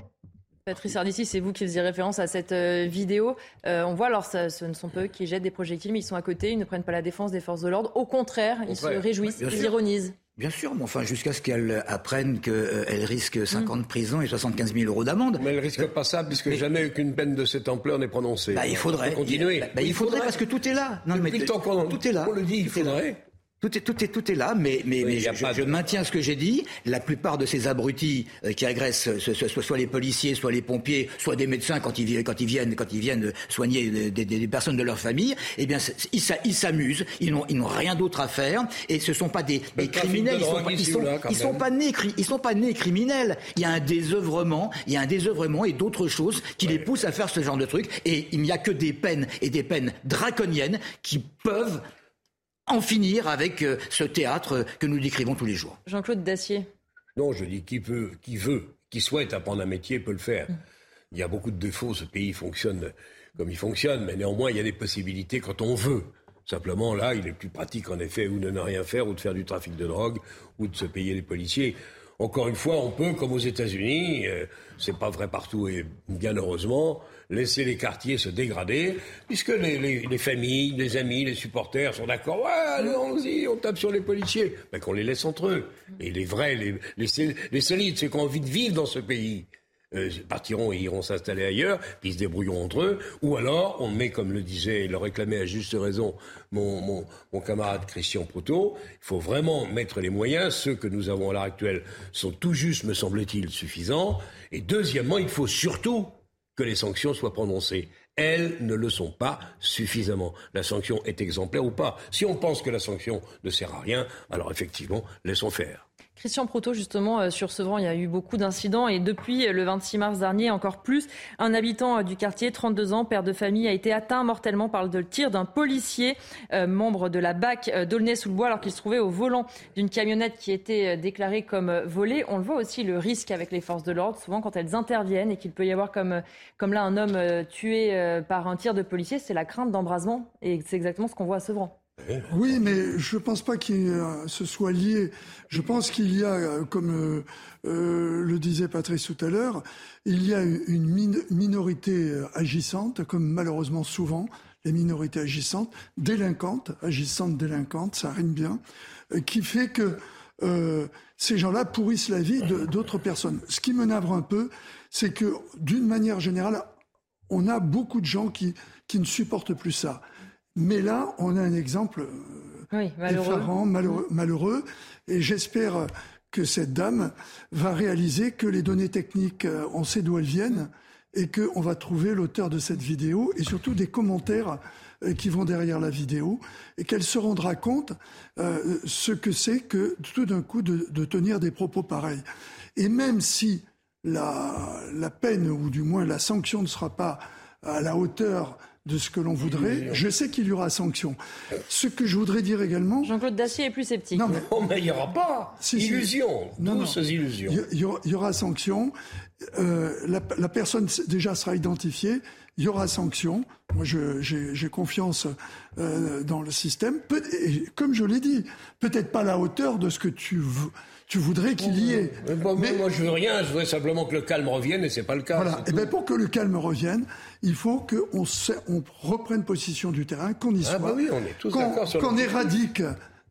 Patrice Ardissi, c'est vous qui faisiez référence à cette euh, vidéo. Euh, on voit alors, ce ne sont pas eux qui jettent des projectiles, mais ils sont à côté, ils ne prennent pas la défense des forces de l'ordre. Au contraire, ils se réjouissent, ils ironisent. Bien sûr, mais enfin, jusqu'à ce qu'elle apprenne qu'elle risque 5 ans de prison et 75 000 euros d'amende. Mais elle risque pas ça, puisque jamais aucune peine de cette ampleur n'est prononcée. Bah, il faudrait. Continuer. Bah, il, faudrait, parce que tout est là. Non, mais, tout est là. On le dit, il faudrait. Tout est, tout est, tout est là, mais, mais, mais je, maintiens ce que j'ai dit. La plupart de ces abrutis euh, qui agressent soit, les policiers, soit les pompiers, soit des médecins quand ils, quand ils viennent, quand ils viennent soigner des, des, personnes de leur famille, eh bien, ils s'amusent. Ils n'ont, rien d'autre à faire. Et ce sont pas des, des criminels. Ils sont, ils sont, pas nés, ils sont pas nés criminels. Il y a un désœuvrement, il y a un désœuvrement et d'autres choses qui les poussent à faire ce genre de trucs. Et il n'y a que des peines et des peines draconiennes qui peuvent en finir avec euh, ce théâtre que nous décrivons tous les jours. Jean-Claude Dacier. Non, je dis qui veut, qui veut, qui souhaite apprendre un métier peut le faire. Il y a beaucoup de défauts, ce pays fonctionne comme il fonctionne, mais néanmoins il y a des possibilités quand on veut. Simplement, là, il est plus pratique, en effet, ou de ne rien faire, ou de faire du trafic de drogue, ou de se payer les policiers. Encore une fois, on peut, comme aux États-Unis, euh, c'est pas vrai partout et bien heureusement, laisser les quartiers se dégrader, puisque les, familles, les amis, les supporters sont d'accord. Ouais, allons-y, on tape sur les policiers. Mais qu'on les laisse entre eux. Et les vrais, les, les, solides, ceux qui ont envie de vivre dans ce pays. Euh, partiront et iront s'installer ailleurs, puis ils se débrouilleront entre eux, ou alors on met, comme le disait et le réclamait à juste raison mon camarade Christian Proto, il faut vraiment mettre les moyens, ceux que nous avons à l'heure actuelle sont tout juste, me semble-t-il, suffisants, et deuxièmement, il faut surtout que les sanctions soient prononcées. Elles ne le sont pas suffisamment. La sanction est exemplaire ou pas? Si on pense que la sanction ne sert à rien, alors effectivement, laissons faire. Christian Proto, justement, euh, sur Sevran, il y a eu beaucoup d'incidents et depuis le 26 mars dernier, encore plus, un habitant euh, du quartier, 32 ans, père de famille, a été atteint mortellement par le tir d'un policier, euh, membre de la BAC d'Aulnay-sous-le-Bois, alors qu'il se trouvait au volant d'une camionnette qui était déclarée comme volée. On le voit aussi, le risque avec les forces de l'ordre, souvent quand elles interviennent et qu'il peut y avoir comme, comme là un homme tué par un tir de policier, c'est la crainte d'embrasement et c'est exactement ce qu'on voit à Sevran. Oui, mais je ne pense pas qu'il se soit lié. Je pense qu'il y a, comme euh, euh, le disait Patrice tout à l'heure, il y a une minorité agissante, comme malheureusement souvent les minorités agissantes, délinquantes, agissantes délinquantes, ça rime bien, euh, qui fait que ces gens-là pourrissent la vie d'autres personnes. Ce qui me navre un peu, c'est que d'une manière générale, on a beaucoup de gens qui, qui ne supportent plus ça. Mais là, on a un exemple euh, malheureux. malheureux, et j'espère que cette dame va réaliser que les données techniques, euh, on sait d'où elles viennent, et qu'on va trouver l'auteur de cette vidéo, et surtout des commentaires euh, qui vont derrière la vidéo, et qu'elle se rendra compte euh, ce que c'est que tout d'un coup de, de, tenir des propos pareils. Et même si la, la peine, ou du moins la sanction ne sera pas à la hauteur de ce que l'on voudrait. Je sais qu'il y aura sanction. Ce que je voudrais dire également. Jean-Claude Dacier est plus sceptique. Non, mais, il n'y aura pas. illusion. Non, illusions. Il y, aura sanction. Euh, la, personne déjà sera identifiée. Il y aura sanction. Moi, j'ai confiance euh, dans le système. comme je l'ai dit, peut-être pas à la hauteur de ce que tu veux tu voudrais qu'il y ait. Mais, moi, je veux rien. Je voudrais simplement que le calme revienne, et c'est pas le cas. Voilà. Et eh bien, pour que le calme revienne, il faut qu'on on reprenne position du terrain, qu'on y ah, soit, bah oui, on est tous d'accord qu'on éradique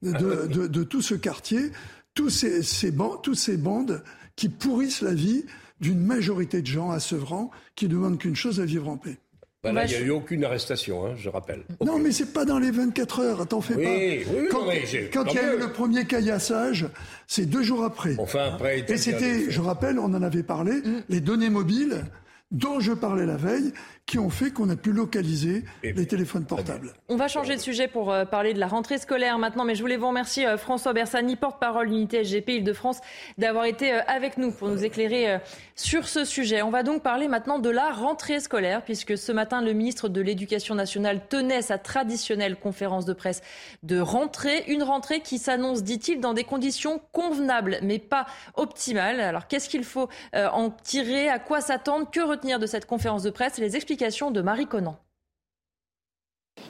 de, de, de, tout ce quartier tous ces, ces bandes, tous ces bandes qui pourrissent la vie d'une majorité de gens à Sevran qui demandent qu'une chose à vivre en paix. Ben là, il n'y a eu aucune arrestation, hein, je rappelle. Non, mais c'est pas dans les 24 heures, t'en fais pas. Oui, quand, quand il y a eu le premier caillassage, c'est deux jours après. Enfin, après. Et c'était, je rappelle, on en avait parlé, mm. les données mobiles dont je parlais la veille, qui ont fait qu'on a pu localiser les téléphones portables. On va changer de sujet pour euh, parler de la rentrée scolaire maintenant, mais je voulais vous remercier euh, François Bersani, porte-parole de l'unité SGP Île-de-France, d'avoir été euh, avec nous pour nous éclairer sur ce sujet. On va donc parler maintenant de la rentrée scolaire, puisque ce matin, le ministre de l'Éducation nationale tenait sa traditionnelle conférence de presse de rentrée. Une rentrée qui s'annonce, dit-il, dans des conditions convenables, mais pas optimales. Alors qu'est-ce qu'il faut en tirer? À quoi s'attendre? Que retenir de cette conférence de presse? Les explications de Marie Conan.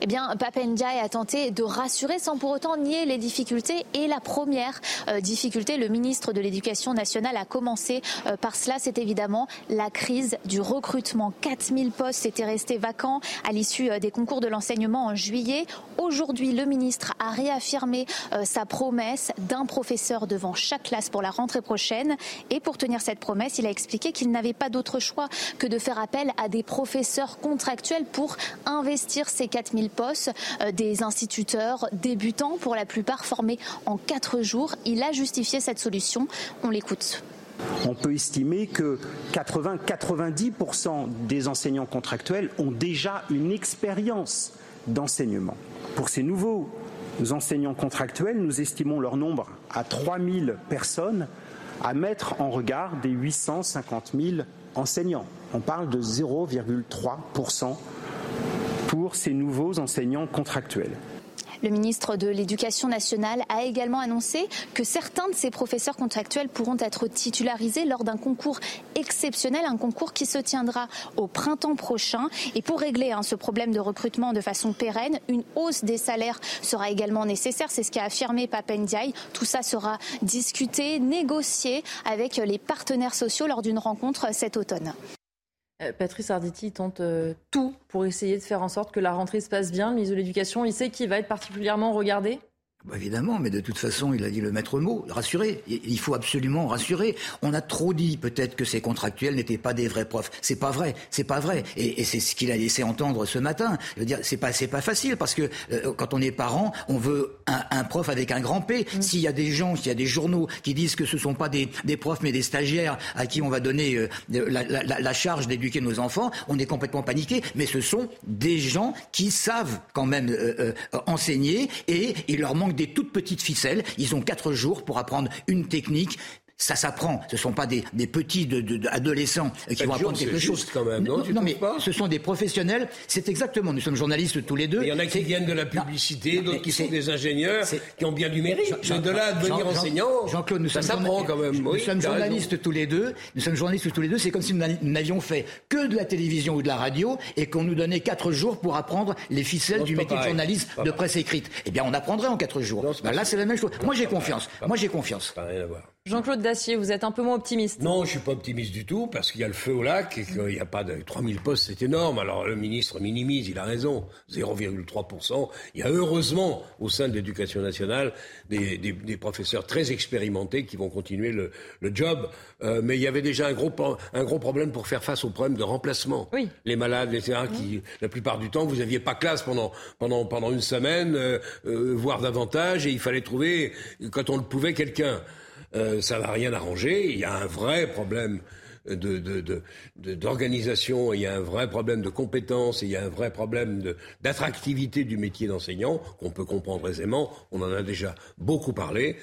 Eh bien, Papendiaï a tenté de rassurer sans pour autant nier les difficultés. Et la première euh, difficulté, le ministre de l'Éducation nationale a commencé euh, par cela, c'est évidemment la crise du recrutement. 4000 postes étaient restés vacants à l'issue euh, des concours de l'enseignement en juillet. Aujourd'hui, le ministre a réaffirmé sa promesse d'un professeur devant chaque classe pour la rentrée prochaine. Et pour tenir cette promesse, il a expliqué qu'il n'avait pas d'autre choix que de faire appel à des professeurs contractuels pour investir ces 4000 euh, des instituteurs débutants, pour la plupart formés en quatre jours. Il a justifié cette solution. On l'écoute. On peut estimer que 80-90% des enseignants contractuels ont déjà une expérience d'enseignement. Pour ces nouveaux enseignants contractuels, nous estimons leur nombre à 3000 personnes à mettre en regard des 850 000 enseignants. On parle de 0,3% pour ces nouveaux enseignants contractuels. Le ministre de l'Éducation nationale a également annoncé que certains de ces professeurs contractuels pourront être titularisés lors d'un concours exceptionnel, un concours qui se tiendra au printemps prochain. Et pour régler hein, ce problème de recrutement de façon pérenne, une hausse des salaires sera également nécessaire. C'est ce qu'a affirmé Papendiaï. Tout ça sera discuté, négocié avec les partenaires sociaux lors d'une rencontre cet automne. Euh, Patrice Arditi tente euh, tout pour essayer de faire en sorte que la rentrée se passe bien. Le ministre de l'Éducation, il sait qu'il va être particulièrement regardé évidemment, mais de toute façon, il a dit le maître mot, rassurer. Il faut absolument rassurer. On a trop dit peut-être que ces contractuels n'étaient pas des vrais profs. C'est pas vrai, c'est pas vrai. Et, c'est ce qu'il a laissé entendre ce matin. Je veux dire, c'est pas, c'est pas facile parce que euh, quand on est parent, on veut un, prof avec un grand P. Mm. S'il y a des gens, s'il y a des journaux qui disent que ce sont pas des, des profs mais des stagiaires à qui on va donner euh, la, la, la, charge d'éduquer nos enfants, on est complètement paniqué. Mais ce sont des gens qui savent quand même euh, enseigner et il leur manque des toutes petites ficelles. Ils ont quatre jours pour apprendre une technique ça s'apprend. Ce ne sont pas des, des petits de, de, adolescents qui vont apprendre quelque chose. Quand même, non, non, mais ce sont des professionnels. C'est exactement. Nous sommes journalistes tous les deux. Il y en a qui viennent de la publicité, d'autres qui sont des ingénieurs, qui ont bien du mérite. Jean, de là à devenir enseignant, Jean-Claude, nous ça s'apprend quand même. Nous sommes journalistes tous les deux. Nous sommes journalistes tous les deux. C'est comme si nous n'avions fait que de la télévision ou de la radio et qu'on nous donnait quatre jours pour apprendre les ficelles du métier de journaliste de presse écrite. Eh bien, on apprendrait en quatre jours. Ben là, c'est la même chose. Moi, j'ai confiance. Moi, j'ai confiance. Jean-Claude Dacier, vous êtes un peu moins optimiste. Non, je suis pas optimiste du tout, parce qu'il y a le feu au lac et qu'il n'y a pas de 3000 postes, c'est énorme. Alors le ministre minimise, il a raison, 0,3%. Il y a heureusement au sein de l'éducation nationale des, professeurs très expérimentés qui vont continuer le, job. Euh, mais il y avait déjà un gros, un gros problème pour faire face au problème de remplacement. Oui. Les malades, etc., qui, la plupart du temps, vous n'aviez pas classe pendant, pendant, pendant une semaine, euh, euh, voire davantage, et il fallait trouver, quand on le pouvait, quelqu'un. Euh, ça va rien arranger. Il y a un vrai problème d'organisation, il y a un vrai problème de compétence, il y a un vrai problème d'attractivité du métier d'enseignant, qu'on peut comprendre aisément. On en a déjà beaucoup parlé.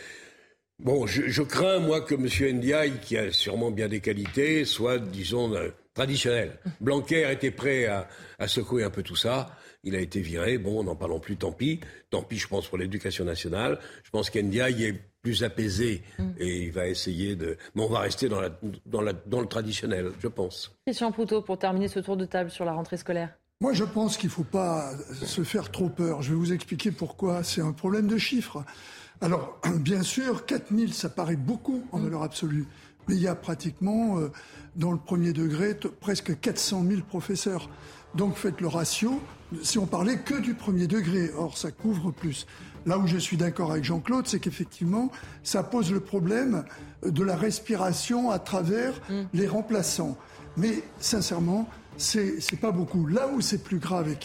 Bon, je, crains, moi, que M. Ndiaye, qui a sûrement bien des qualités, soit, disons, euh, traditionnel. Blanquer était prêt à, secouer un peu tout ça. Il a été viré. Bon, n'en parlons plus, tant pis. Tant pis, je pense, pour l'éducation nationale. Je pense qu'Ndiaye est plus apaisé mm. et il va essayer de. Mais on va rester dans, la, dans, la, dans le traditionnel, je pense. Question Poutot pour terminer ce tour de table sur la rentrée scolaire. Moi, je pense qu'il ne faut pas se faire trop peur. Je vais vous expliquer pourquoi. C'est un problème de chiffres. Alors, bien sûr, 4000, ça paraît beaucoup en valeur absolue, mais il y a pratiquement, euh, dans le premier degré, presque 400 000 professeurs. Donc faites le ratio, si on parlait que du premier degré, or ça couvre plus. Là où je suis d'accord avec Jean-Claude, c'est qu'effectivement, ça pose le problème de la respiration à travers mm. les remplaçants. Mais sincèrement, c'est pas beaucoup. Là où c'est plus grave, et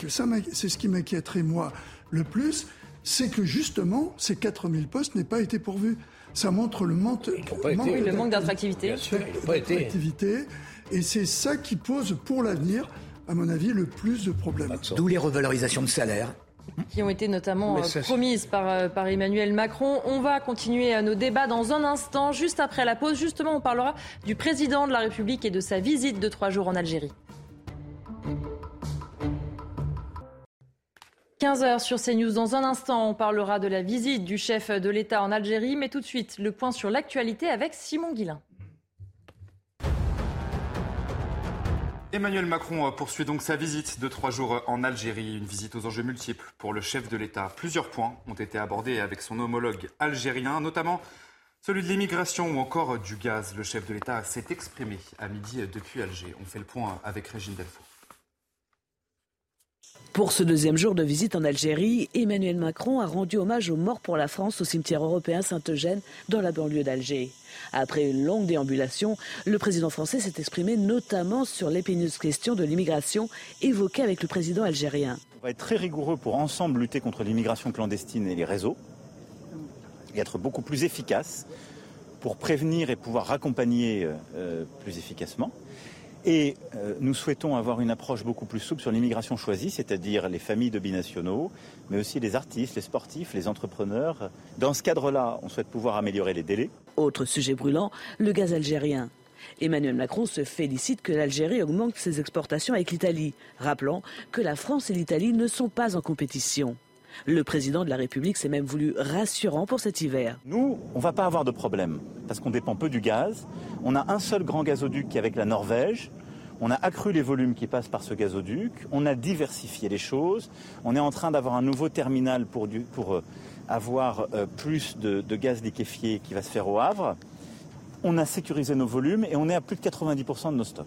c'est ce qui m'inquiéterait moi le plus, c'est que justement, ces 4000 postes n'aient pas été pourvus. Ça montre le manque, le manque d'attractivité. Et c'est ça qui pose pour l'avenir, à mon avis, le plus de problèmes. D'où les revalorisations de salaire qui ont été notamment euh, promises par, euh, par, Emmanuel Macron. On va continuer nos débats dans un instant, juste après la pause. Justement, on parlera du président de la République et de sa visite de trois jours en Algérie. 15h sur CNews. Dans un instant, on parlera de la visite du chef de l'État en Algérie. Mais tout de suite, le point sur l'actualité avec Simon Guillain. Emmanuel Macron poursuit donc sa visite de trois jours en Algérie, une visite aux enjeux multiples pour le chef de l'État. Plusieurs points ont été abordés avec son homologue algérien, notamment celui de l'immigration ou encore du gaz. Le chef de l'État s'est exprimé à midi depuis Alger. On fait le point avec Régine Delfour. Pour ce deuxième jour de visite en Algérie, Emmanuel Macron a rendu hommage aux morts pour la France au cimetière européen Saint-Eugène dans la banlieue d'Alger. Après une longue déambulation, le président français s'est exprimé notamment sur l'épineuse question de l'immigration évoquée avec le président algérien. On va être très rigoureux pour ensemble lutter contre l'immigration clandestine et les réseaux être beaucoup plus efficace pour prévenir et pouvoir raccompagner euh, plus efficacement. Et euh, nous souhaitons avoir une approche beaucoup plus souple sur l'immigration choisie, c'est-à-dire les familles de binationaux, mais aussi les artistes, les sportifs, les entrepreneurs. Dans ce cadre-là, on souhaite pouvoir améliorer les délais. Autre sujet brûlant, le gaz algérien. Emmanuel Macron se félicite que l'Algérie augmente ses exportations avec l'Italie, rappelant que la France et l'Italie ne sont pas en compétition. Le président de la République s'est même voulu rassurant pour cet hiver. Nous, on ne va pas avoir de problème parce qu'on dépend peu du gaz. On a un seul grand gazoduc qui est avec la Norvège. On a accru les volumes qui passent par ce gazoduc. On a diversifié les choses. On est en train d'avoir un nouveau terminal pour, euh, avoir euh, plus de, de gaz liquéfié qui va se faire au Havre. On a sécurisé nos volumes et on est à plus de 90% de nos stocks.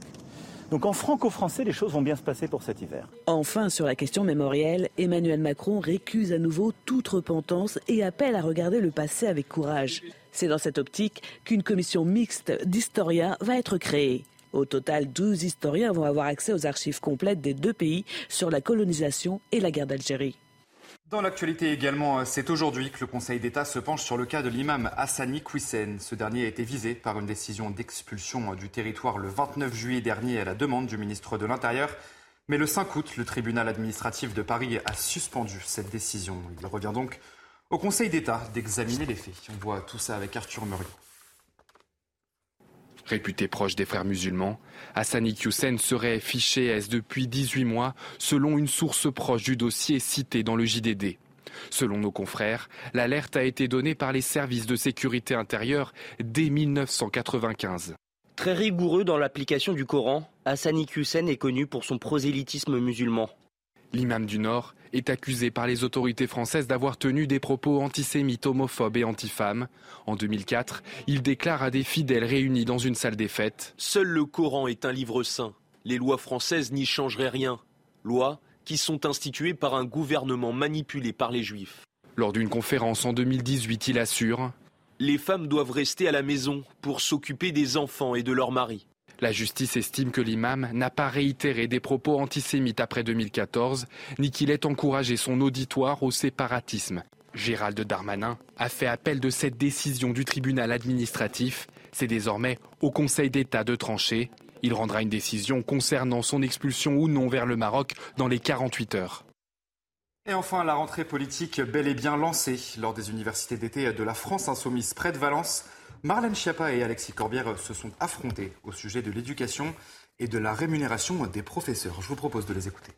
Donc en franco-français, les choses vont bien se passer pour cet hiver. Enfin, sur la question mémorielle, Emmanuel Macron récuse à nouveau toute repentance et appelle à regarder le passé avec courage. C'est dans cette optique qu'une commission mixte d'historiens va être créée. Au total, 12 historiens vont avoir accès aux archives complètes des deux pays sur la colonisation et la guerre d'Algérie. Dans l'actualité également, c'est aujourd'hui que le Conseil d'État se penche sur le cas de l'imam Hassani Kouissen. Ce dernier a été visé par une décision d'expulsion du territoire le 29 juillet dernier à la demande du ministre de l'Intérieur. Mais le 5 août, le tribunal administratif de Paris a suspendu cette décision. Il revient donc au Conseil d'État d'examiner les faits. On voit tout ça avec Arthur Muriot. Réputé proche des frères musulmans, Hassani Hussein serait fiché S depuis 18 mois, selon une source proche du dossier cité dans le JDD. Selon nos confrères, l'alerte a été donnée par les services de sécurité intérieure dès 1995. Très rigoureux dans l'application du Coran, Hassani Hussein est connu pour son prosélytisme musulman. L'imam du Nord est accusé par les autorités françaises d'avoir tenu des propos antisémites, homophobes et antifemmes. En 2004, il déclare à des fidèles réunis dans une salle des fêtes Seul le Coran est un livre saint. Les lois françaises n'y changeraient rien. Lois qui sont instituées par un gouvernement manipulé par les juifs. Lors d'une conférence en 2018, il assure Les femmes doivent rester à la maison pour s'occuper des enfants et de leurs maris. La justice estime que l'imam n'a pas réitéré des propos antisémites après 2014, ni qu'il ait encouragé son auditoire au séparatisme. Gérald Darmanin a fait appel de cette décision du tribunal administratif. C'est désormais au Conseil d'État de trancher. Il rendra une décision concernant son expulsion ou non vers le Maroc dans les 48 heures. Et enfin, la rentrée politique bel et bien lancée lors des universités d'été de la France insoumise près de Valence. Marlène Schiappa et Alexis Corbière se sont affrontés au sujet de l'éducation et de la rémunération des professeurs. Je vous propose de les écouter.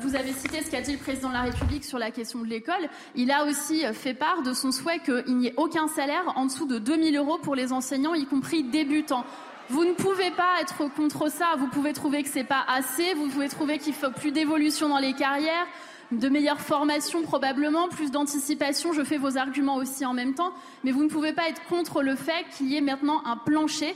Vous avez cité ce qu'a dit le président de la République sur la question de l'école. Il a aussi fait part de son souhait qu'il n'y ait aucun salaire en dessous de 2000 euros pour les enseignants, y compris débutants. Vous ne pouvez pas être contre ça. Vous pouvez trouver que c'est pas assez. Vous pouvez trouver qu'il faut plus d'évolution dans les carrières, de meilleures formations probablement, plus d'anticipation. Je fais vos arguments aussi en même temps. Mais vous ne pouvez pas être contre le fait qu'il y ait maintenant un plancher.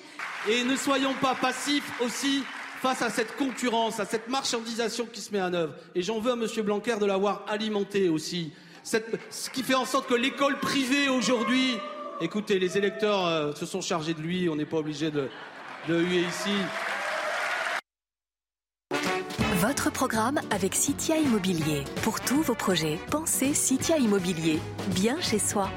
Et ne soyons pas passifs aussi face à cette concurrence, à cette marchandisation qui se met en œuvre. Et j'en veux à M. Blanquer de l'avoir alimenté aussi. Ce qui fait en sorte que l'école privée aujourd'hui, écoutez, les électeurs euh, se sont chargés de lui, on n'est pas obligé de, de huer ici. Votre programme avec Citia Immobilier. Pour tous vos projets, pensez Citia Immobilier. Bien chez soi.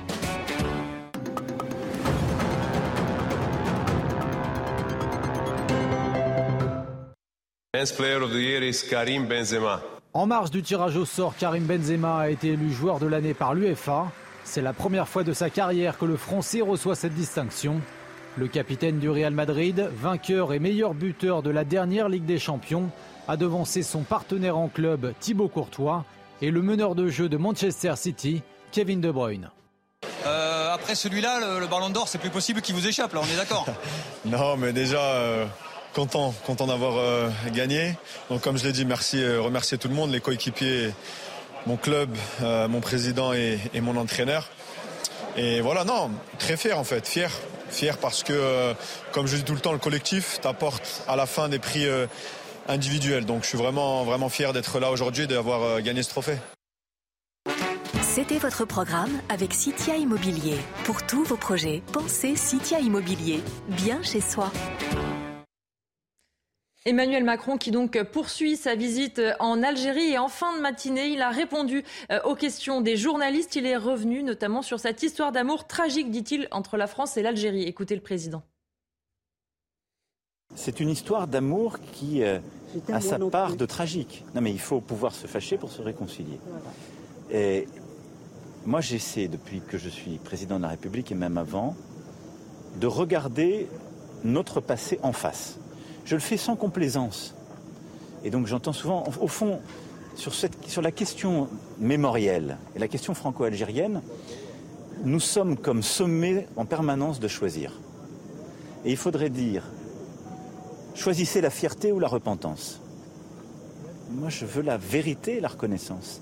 Player of the Year is Karim Benzema. En marge du tirage au sort, Karim Benzema a été élu joueur de l'année par l'UEFA. C'est la première fois de sa carrière que le Français reçoit cette distinction. Le capitaine du Real Madrid, vainqueur et meilleur buteur de la dernière Ligue des Champions, a devancé son partenaire en club Thibaut Courtois et le meneur de jeu de Manchester City, Kevin De Bruyne. Euh, après celui-là, le, le ballon d'or, c'est plus possible qu'il vous échappe, là, on est d'accord Non, mais déjà, euh, content, content d'avoir euh, gagné. Donc, comme je l'ai dit, merci, euh, remercier tout le monde, les coéquipiers, mon club, euh, mon président et, et mon entraîneur. Et voilà, non, très fier en fait, fier. Fier parce que, euh, comme je dis tout le temps, le collectif t'apporte à la fin des prix individuels. Donc je suis vraiment, vraiment fier d'être là aujourd'hui et d'avoir euh, gagné ce trophée. C'était votre programme avec Citia Immobilier. Pour tous vos projets, pensez Citia Immobilier. Bien chez soi. Emmanuel Macron qui donc poursuit sa visite en Algérie et en fin de matinée, il a répondu euh, aux questions des journalistes. Il est revenu notamment sur cette histoire d'amour tragique, dit-il, entre la France et l'Algérie. Écoutez le président. C'est une histoire d'amour qui euh, a sa part de tragique. Non mais il faut pouvoir se fâcher pour se réconcilier. Et moi j'essaie depuis que je suis président de la République et même avant de regarder notre passé en face. Je le fais sans complaisance. Et donc j'entends souvent, au fond, sur, cette, sur la question mémorielle et la question franco-algérienne, nous sommes comme sommés en permanence de choisir. Et il faudrait dire, choisissez la fierté ou la repentance. Moi, je veux la vérité et la reconnaissance.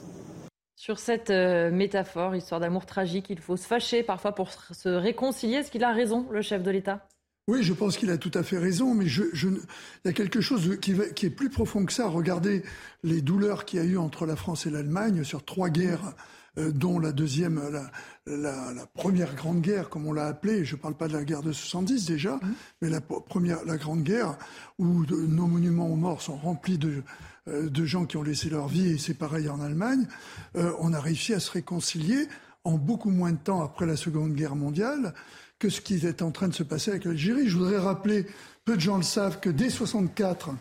Sur cette euh, métaphore, histoire d'amour tragique, il faut se fâcher parfois pour se réconcilier. Est-ce qu'il a raison, le chef de l'État? Oui, je pense qu'il a tout à fait raison, mais je, je, il y a quelque chose qui, va, qui, est plus profond que ça. Regardez les douleurs qu'il y a eu entre la France et l'Allemagne sur trois guerres, euh, dont la deuxième, la, la, la, première grande guerre, comme on l'a appelée. Je ne parle pas de la guerre de 70 déjà, mmh. mais la première, la grande guerre où de, nos monuments aux morts sont remplis de de gens qui ont laissé leur vie, et c'est pareil en Allemagne, euh, on a réussi à se réconcilier en beaucoup moins de temps après la Seconde Guerre mondiale que ce qui est en train de se passer avec l'Algérie. Je voudrais rappeler, peu de gens le savent, que dès 64,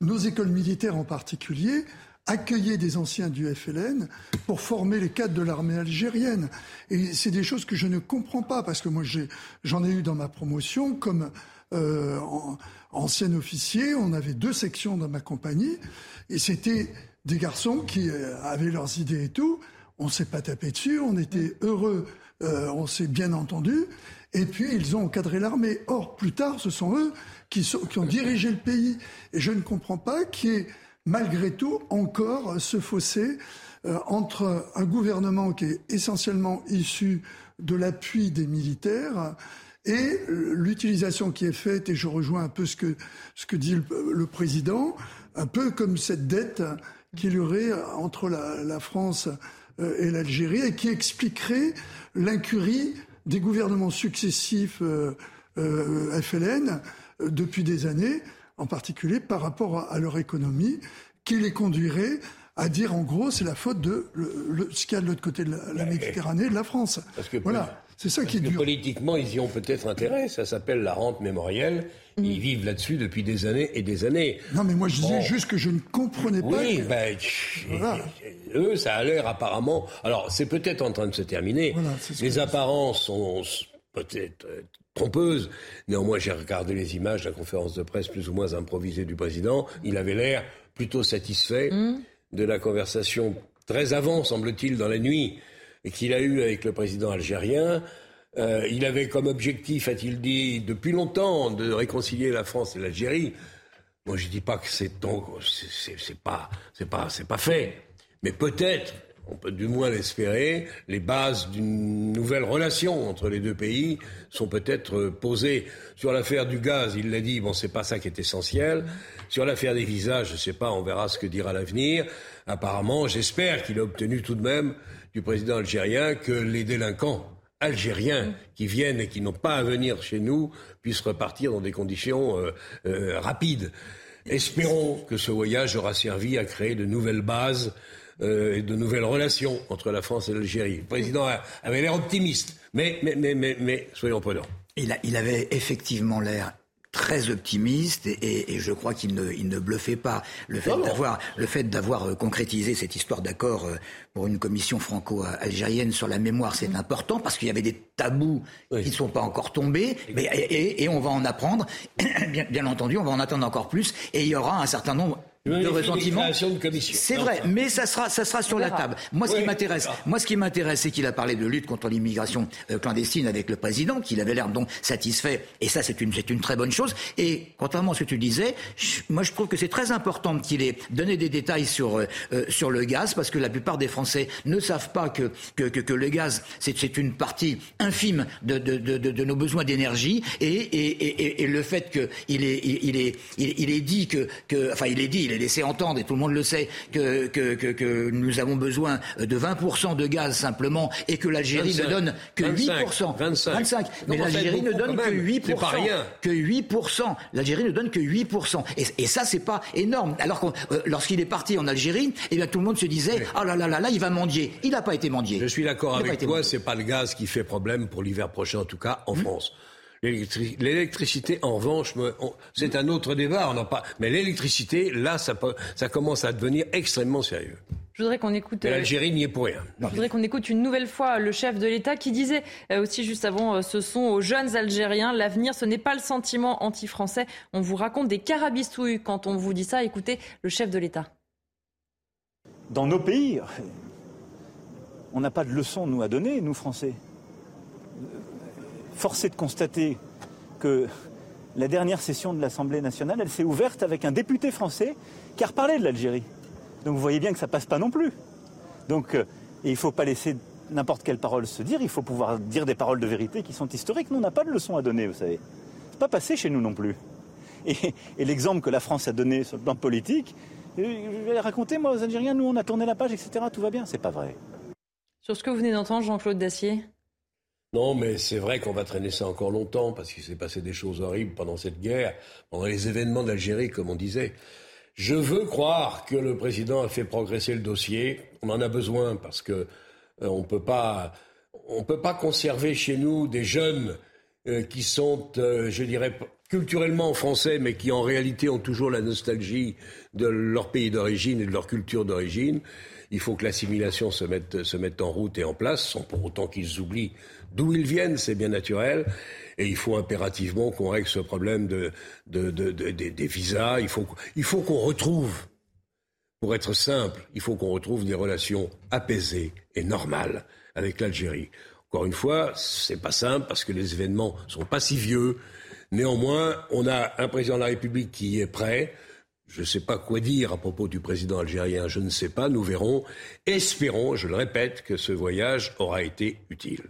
nos écoles militaires en particulier accueillaient des anciens du FLN pour former les cadres de l'armée algérienne. Et c'est des choses que je ne comprends pas, parce que moi j'en ai, eu dans ma promotion comme euh, en, ancien officier, on avait deux sections dans ma compagnie, et c'était des garçons qui euh, avaient leurs idées et tout. On s'est pas tapé dessus, on était heureux, euh, on s'est bien entendu, et puis ils ont encadré l'armée. Or, plus tard, ce sont eux qui, sont, qui ont dirigé le pays. Et je ne comprends pas qu'il y ait, malgré tout, encore ce fossé euh, entre un gouvernement qui est essentiellement issu de l'appui des militaires et l'utilisation qui est faite, et je rejoins un peu ce que, dit le, président, un peu comme cette dette qu'il y aurait entre la, France euh, et l'Algérie, et qui expliquerait l'incurie des gouvernements successifs euh, FLN depuis des années, en particulier par rapport à, à, leur économie, qui les conduirait à dire en gros c'est la faute de le, le, ce qu'il y a de l'autre côté de la, la Méditerranée, de la France. Parce que voilà. C'est ça qui est dur. Politiquement, ils y ont peut-être intérêt. Ça s'appelle la rente mémorielle. Mm. Ils vivent là-dessus depuis des années et des années. Non, mais moi je disais Bon. juste que je ne comprenais pas. Oui, que- ben, eux, ça a l'air apparemment. Alors, c'est peut-être en train de se terminer. Les apparences sont peut-être trompeuses. Néanmoins, j'ai regardé les images de la conférence de presse plus ou moins improvisée du président. Il avait l'air plutôt satisfait de la conversation très avant, semble-t-il, dans la nuit, qu'il a eue avec le président algérien. Euh, il avait comme objectif, a-t-il dit, depuis longtemps, de réconcilier la France et l'Algérie. Moi, je dis pas que c'est pas, c'est pas, c'est pas fait. Mais peut-être, on peut du moins l'espérer, les bases d'une nouvelle relation entre les deux pays sont peut-être posées. Sur l'affaire du gaz, il l'a dit, bon, c'est pas ça qui est essentiel. Sur l'affaire des visas, je sais pas, on verra ce que dira l'avenir. Apparemment, j'espère qu'il a obtenu tout de même du président algérien que les délinquants algériens qui viennent et qui n'ont pas à venir chez nous puissent repartir dans des conditions euh, euh, rapides. Espérons que ce voyage aura servi à créer de nouvelles bases euh, et de nouvelles relations entre la France et l'Algérie. Le président avait l'air optimiste, mais, mais, mais, mais, mais soyons prudents. Il, a- il avait effectivement l'air très optimiste et, et- et je crois qu'il ne, il ne bluffait pas. Le fait d'avoir, le fait d'avoir euh, concrétisé cette histoire d'accord euh, pour une commission franco-algérienne sur la mémoire, c'est important parce qu'il y avait des tabous qui ne sont pas encore tombés. Mais, et, on va en apprendre. bien, bien entendu, on va en attendre encore plus et il y aura un certain nombre de commissions. C'est vrai, mais ça sera, ça sera sur la table. Moi, ce qui m'intéresse, moi, ce qui m'intéresse, c'est qu'il a parlé de lutte contre l'immigration euh, clandestine avec le président, qu'il avait l'air donc satisfait, et ça, c'est une, c'est une très bonne chose. Et contrairement à ce que tu disais, je- moi, je trouve que c'est très important qu'il ait donné des détails sur euh, euh, sur le gaz, parce que la plupart des Français ne savent pas que que, que, que le gaz, c'est c'est une partie infime de de, de, de, de nos besoins d'énergie, et, et, et, et- et le fait qu'il est il, il est il, il est dit que que enfin il est dit, il est laissé entendre, et tout le monde le sait, que que que, que nous avons besoin de 20% de gaz simplement, et que l'Algérie ne 25, donne que 25, 8%. 25. Mais Non, en fait, l'Algérie ne donne que même. 8%. C'est pas rien. Que 8%. L'Algérie ne donne que 8%. Et, et ça, c'est pas énorme. Alors que lorsqu'il est parti en Algérie, eh bien, tout le monde se disait, ah là là là là, il va mendier. Il n'a pas été mendier. Je suis d'accord avec toi, c'est pas le gaz qui fait problème pour l'hiver prochain, en tout cas en France. L'électri- L'électricité, en revanche, c'est un autre débat. On n'a pas. Mais l'électricité, là, ça, peut- ça commence à devenir extrêmement sérieux. Je voudrais qu'on écoute. Et euh, l'Algérie n'y est pour rien. Je voudrais qu'on écoute une nouvelle fois le chef de l'État qui disait euh, aussi juste avant, euh, ce sont aux jeunes Algériens, l'avenir, ce n'est pas le sentiment anti-français. On vous raconte des carabistouilles quand on vous dit ça. Écoutez le chef de l'État. dans nos pays, on n'a pas de leçons, nous, à donner, nous, Français. Force est de constater que la dernière session de l'Assemblée nationale, elle s'est ouverte avec un député français qui a reparlé de l'Algérie. Donc vous voyez bien que ça passe pas non plus. Donc euh, il ne faut pas laisser n'importe quelle parole se dire, il faut pouvoir dire des paroles de vérité qui sont historiques. Nous, on n'a pas de leçons à donner, vous savez. C'est pas passé chez nous non plus. Et, l'exemple que la France a donné sur le plan politique, euh, je vais raconter, moi, aux Algériens, nous, on a tourné la page, etc. Tout va bien. C'est pas vrai. Sur ce que vous venez d'entendre, Jean-Claude Dacier? Non, mais c'est vrai qu'on va traîner ça encore longtemps parce qu'il s'est passé des choses horribles pendant cette guerre, pendant les événements d'Algérie, comme on disait. Je veux croire que le président a fait progresser le dossier. On en a besoin parce que euh, on peut pas, on peut pas conserver chez nous des jeunes euh, qui sont, euh, je dirais, culturellement français, mais qui en réalité ont toujours la nostalgie de leur pays d'origine et de leur culture d'origine. Il faut que l'assimilation se mette, se mette en route et en place, sans pour autant qu'ils oublient d'où ils viennent, c'est bien naturel. Et il faut impérativement qu'on règle ce problème de, de, de- de- des- visas. Il faut, qu'on retrouve, pour être simple, il faut qu'on retrouve des relations apaisées et normales avec l'Algérie. Encore une fois, c'est pas simple parce que les événements sont pas si vieux. Néanmoins, on a un président de la République qui est prêt. Je ne sais pas quoi dire à propos du président algérien, je ne sais pas, nous verrons. Espérons, je le répète, que ce voyage aura été utile.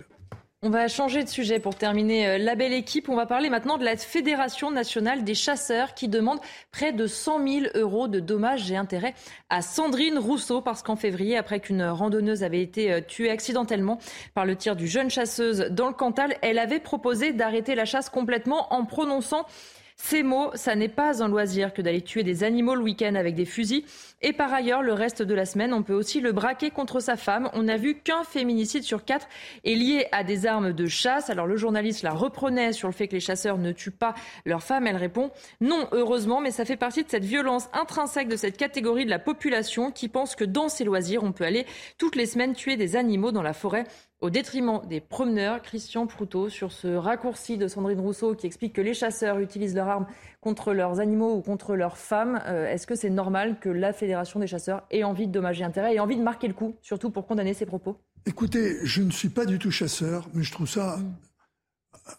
On va changer de sujet pour terminer euh, la belle équipe. On va parler maintenant de la Fédération nationale des chasseurs qui demande près de 100 000 euros de dommages et intérêts à Sandrine Rousseau parce qu'en février, après qu'une randonneuse avait été euh, tuée accidentellement par le tir du jeune chasseuse dans le Cantal, elle avait proposé d'arrêter la chasse complètement en prononçant Ces mots, ça n'est pas un loisir que d'aller tuer des animaux le week-end avec des fusils. Et par ailleurs, le reste de la semaine, on peut aussi le braquer contre sa femme. On n'a vu qu'un féminicide sur quatre est lié à des armes de chasse. Alors le journaliste la reprenait sur le fait que les chasseurs ne tuent pas leur femme. Elle répond non, heureusement, mais ça fait partie de cette violence intrinsèque de cette catégorie de la population qui pense que dans ses loisirs, on peut aller toutes les semaines tuer des animaux dans la forêt au détriment des promeneurs. Christian Proutot sur ce raccourci de Sandrine Rousseau qui explique que les chasseurs utilisent leurs armes contre leurs animaux ou contre leurs femmes. Euh, est-ce que c'est normal que la Fédération des chasseurs ait envie de dommager intérêt et envie de marquer le coup, surtout pour condamner ces propos Écoutez, je ne suis pas du tout chasseur, mais je trouve ça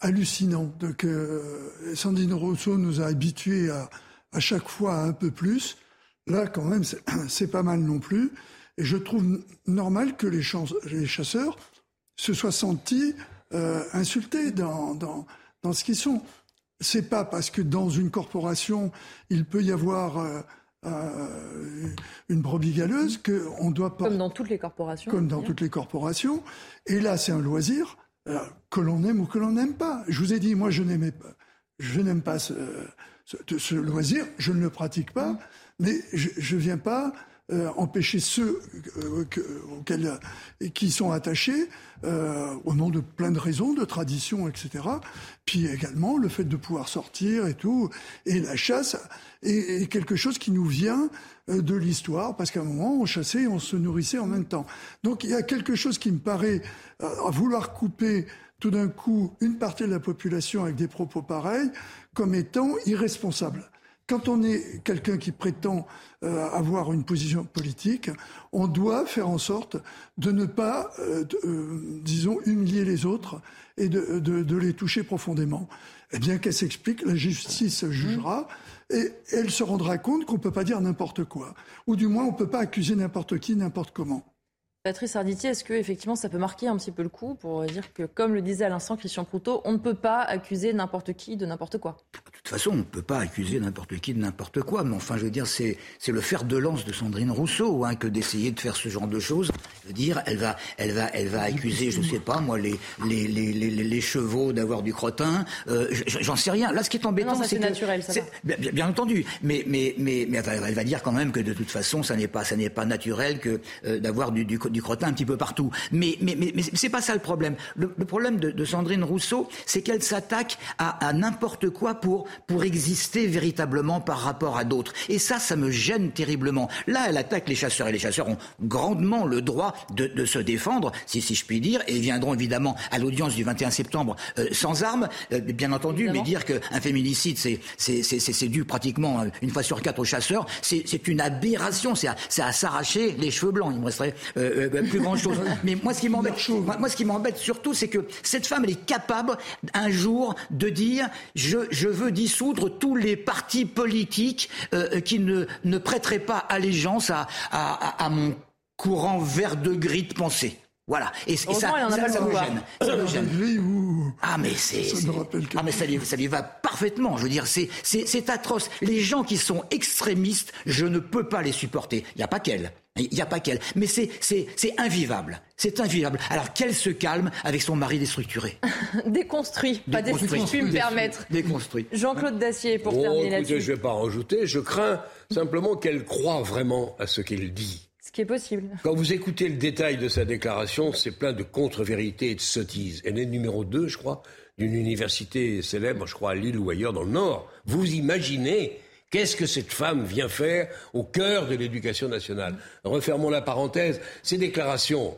hallucinant que Sandrine Rousseau nous a habitués à, à chaque fois un peu plus. Là, quand même, c'est pas mal non plus. Et je trouve normal que les, chasseurs se soient sentis euh, insultés dans, dans, dans, ce qu'ils sont. C'est pas parce que dans une corporation, il peut y avoir euh, euh, une brebis galeuse qu'on doit pas... Comme dans toutes les corporations. Comme dans toutes les corporations. Et là, c'est un loisir que l'on aime ou que l'on n'aime pas. Je vous ai dit, moi, je n'aimais pas, je n'aime pas ce, ce, loisir, je ne le pratique pas, mais je ne viens pas euh, empêcher ceux euh, auxquels, euh, qui sont attachés au nom de plein de raisons, de traditions, etc. Puis également le fait de pouvoir sortir et tout. Et la chasse est, quelque chose qui nous vient de l'histoire, parce qu'à un moment, on chassait et on se nourrissait en même temps. Donc il y a quelque chose qui me paraît à vouloir couper tout d'un coup une partie de la population avec des propos pareils comme étant irresponsable. Quand on est quelqu'un qui prétend euh, avoir une position politique, on doit faire en sorte de ne pas, euh, euh, disons, humilier les autres et de, de, les toucher profondément. Eh bien, qu'elle s'explique, la justice jugera et elle se rendra compte qu'on ne peut pas dire n'importe quoi. Ou du moins, on ne peut pas accuser n'importe qui, n'importe comment. Patrice Arditi, est-ce que effectivement ça peut marquer un petit peu le coup pour dire que, comme le disait à l'instant Christian Proutot, on ne peut pas accuser n'importe qui de n'importe quoi? De toute façon, on ne peut pas accuser n'importe qui de n'importe quoi. Mais enfin, je veux dire, c'est, c'est le fer de lance de Sandrine Rousseau hein, que d'essayer de faire ce genre de choses. Je veux dire, elle va, elle va, elle va accuser, je ne sais pas moi, les, les, les, les, les chevaux d'avoir du crottin. Euh, j'en sais rien. Là, ce qui est embêtant, c'est, naturel. Ça bien, bien, entendu. Mais, mais, mais, mais elle, va, dire quand même que de toute façon, ça n'est pas, ça n'est pas naturel que euh, d'avoir du, du, du crottin un petit peu partout. Mais, mais, mais, mais c'est pas ça le problème. Le, problème de, de, Sandrine Rousseau, c'est qu'elle s'attaque à, à n'importe quoi pour, pour exister véritablement par rapport à d'autres. Et ça, ça me gêne terriblement. Là, elle attaque les chasseurs et les chasseurs ont grandement le droit de, de se défendre, si, si je puis dire, et viendront évidemment à l'audience du 21 septembre euh, sans armes, euh, bien entendu, mais dire qu'un féminicide, c'est, c'est, c'est, c'est dû pratiquement euh, une fois sur quatre aux chasseurs, c'est, c'est une aberration, c'est à, à s'arracher les cheveux blancs. Il me resterait euh, plus chose. Mais moi, ce qui m'embête, moi, ce qui m'embête surtout, c'est que cette femme, elle est capable un jour de dire je, je veux dissoudre tous les partis politiques euh, qui ne, ne prêteraient pas allégeance à, à, à mon courant vert de gris de pensée. Voilà. Et, et ça, ça, ça, me gêne. Ça me gêne. Ah mais c'est, ah mais ça lui, ça lui va parfaitement. Je veux dire, c'est, c'est, c'est atroce. Les gens qui sont extrémistes, je ne peux pas les supporter. Il n'y a pas qu'elle. Il n'y a pas qu'elle. Mais c'est, c'est, c'est invivable. C'est invivable. Alors qu'elle se calme avec son mari déstructuré. Déconstruit, pas déstructuré, je puis me permettre. Déconstruit. Jean-Claude Dacier, pour terminer là-dessus. Je ne vais pas rajouter. Je crains simplement qu'elle croit vraiment à ce qu'elle dit. Ce qui est possible. Quand vous écoutez le détail de sa déclaration, c'est plein de contre-vérités et de sottises. Elle est numéro 2, je crois, d'une université célèbre, je crois, à Lille ou ailleurs dans le Nord. Vous imaginez Qu'est-ce que cette femme vient faire au cœur de l'éducation nationale Refermons la parenthèse. Ces déclarations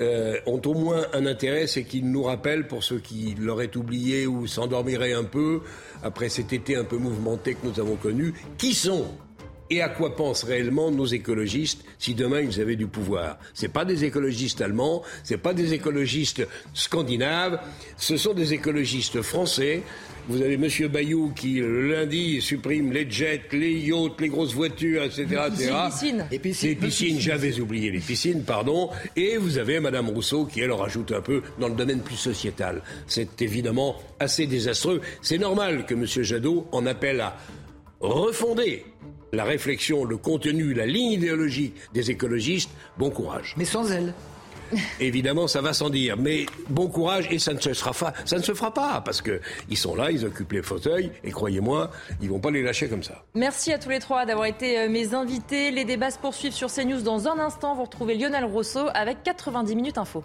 euh, ont au moins un intérêt, c'est qu'ils nous rappellent, pour ceux qui l'auraient oublié ou s'endormiraient un peu, après cet été un peu mouvementé que nous avons connu, qui sont et à quoi pensent réellement nos écologistes si demain ils avaient du pouvoir? Ce pas des écologistes allemands, ce pas des écologistes scandinaves, ce sont des écologistes français vous avez M. Bayou qui, le lundi, supprime les jets, les yachts, les grosses voitures, etc. Les piscines. Les piscines, les piscines j'avais oublié les piscines, pardon. Et vous avez Mme Rousseau qui, elle, rajoute un peu dans le domaine plus sociétal. C'est évidemment assez désastreux. C'est normal que M. Jadot en appelle à refonder la réflexion, le contenu, la ligne idéologique des écologistes. Bon courage. Mais sans elle. évidemment, ça va sans dire. Mais bon courage et ça ne se fera pas, ça ne se fera pas parce que ils sont là, ils occupent les fauteuils et croyez-moi, ils vont pas les lâcher comme ça. Merci à tous les trois d'avoir été euh, mes invités. Les débats se poursuivent sur CNews dans un instant. Vous retrouvez Lionel Rousseau avec 90 minutes info.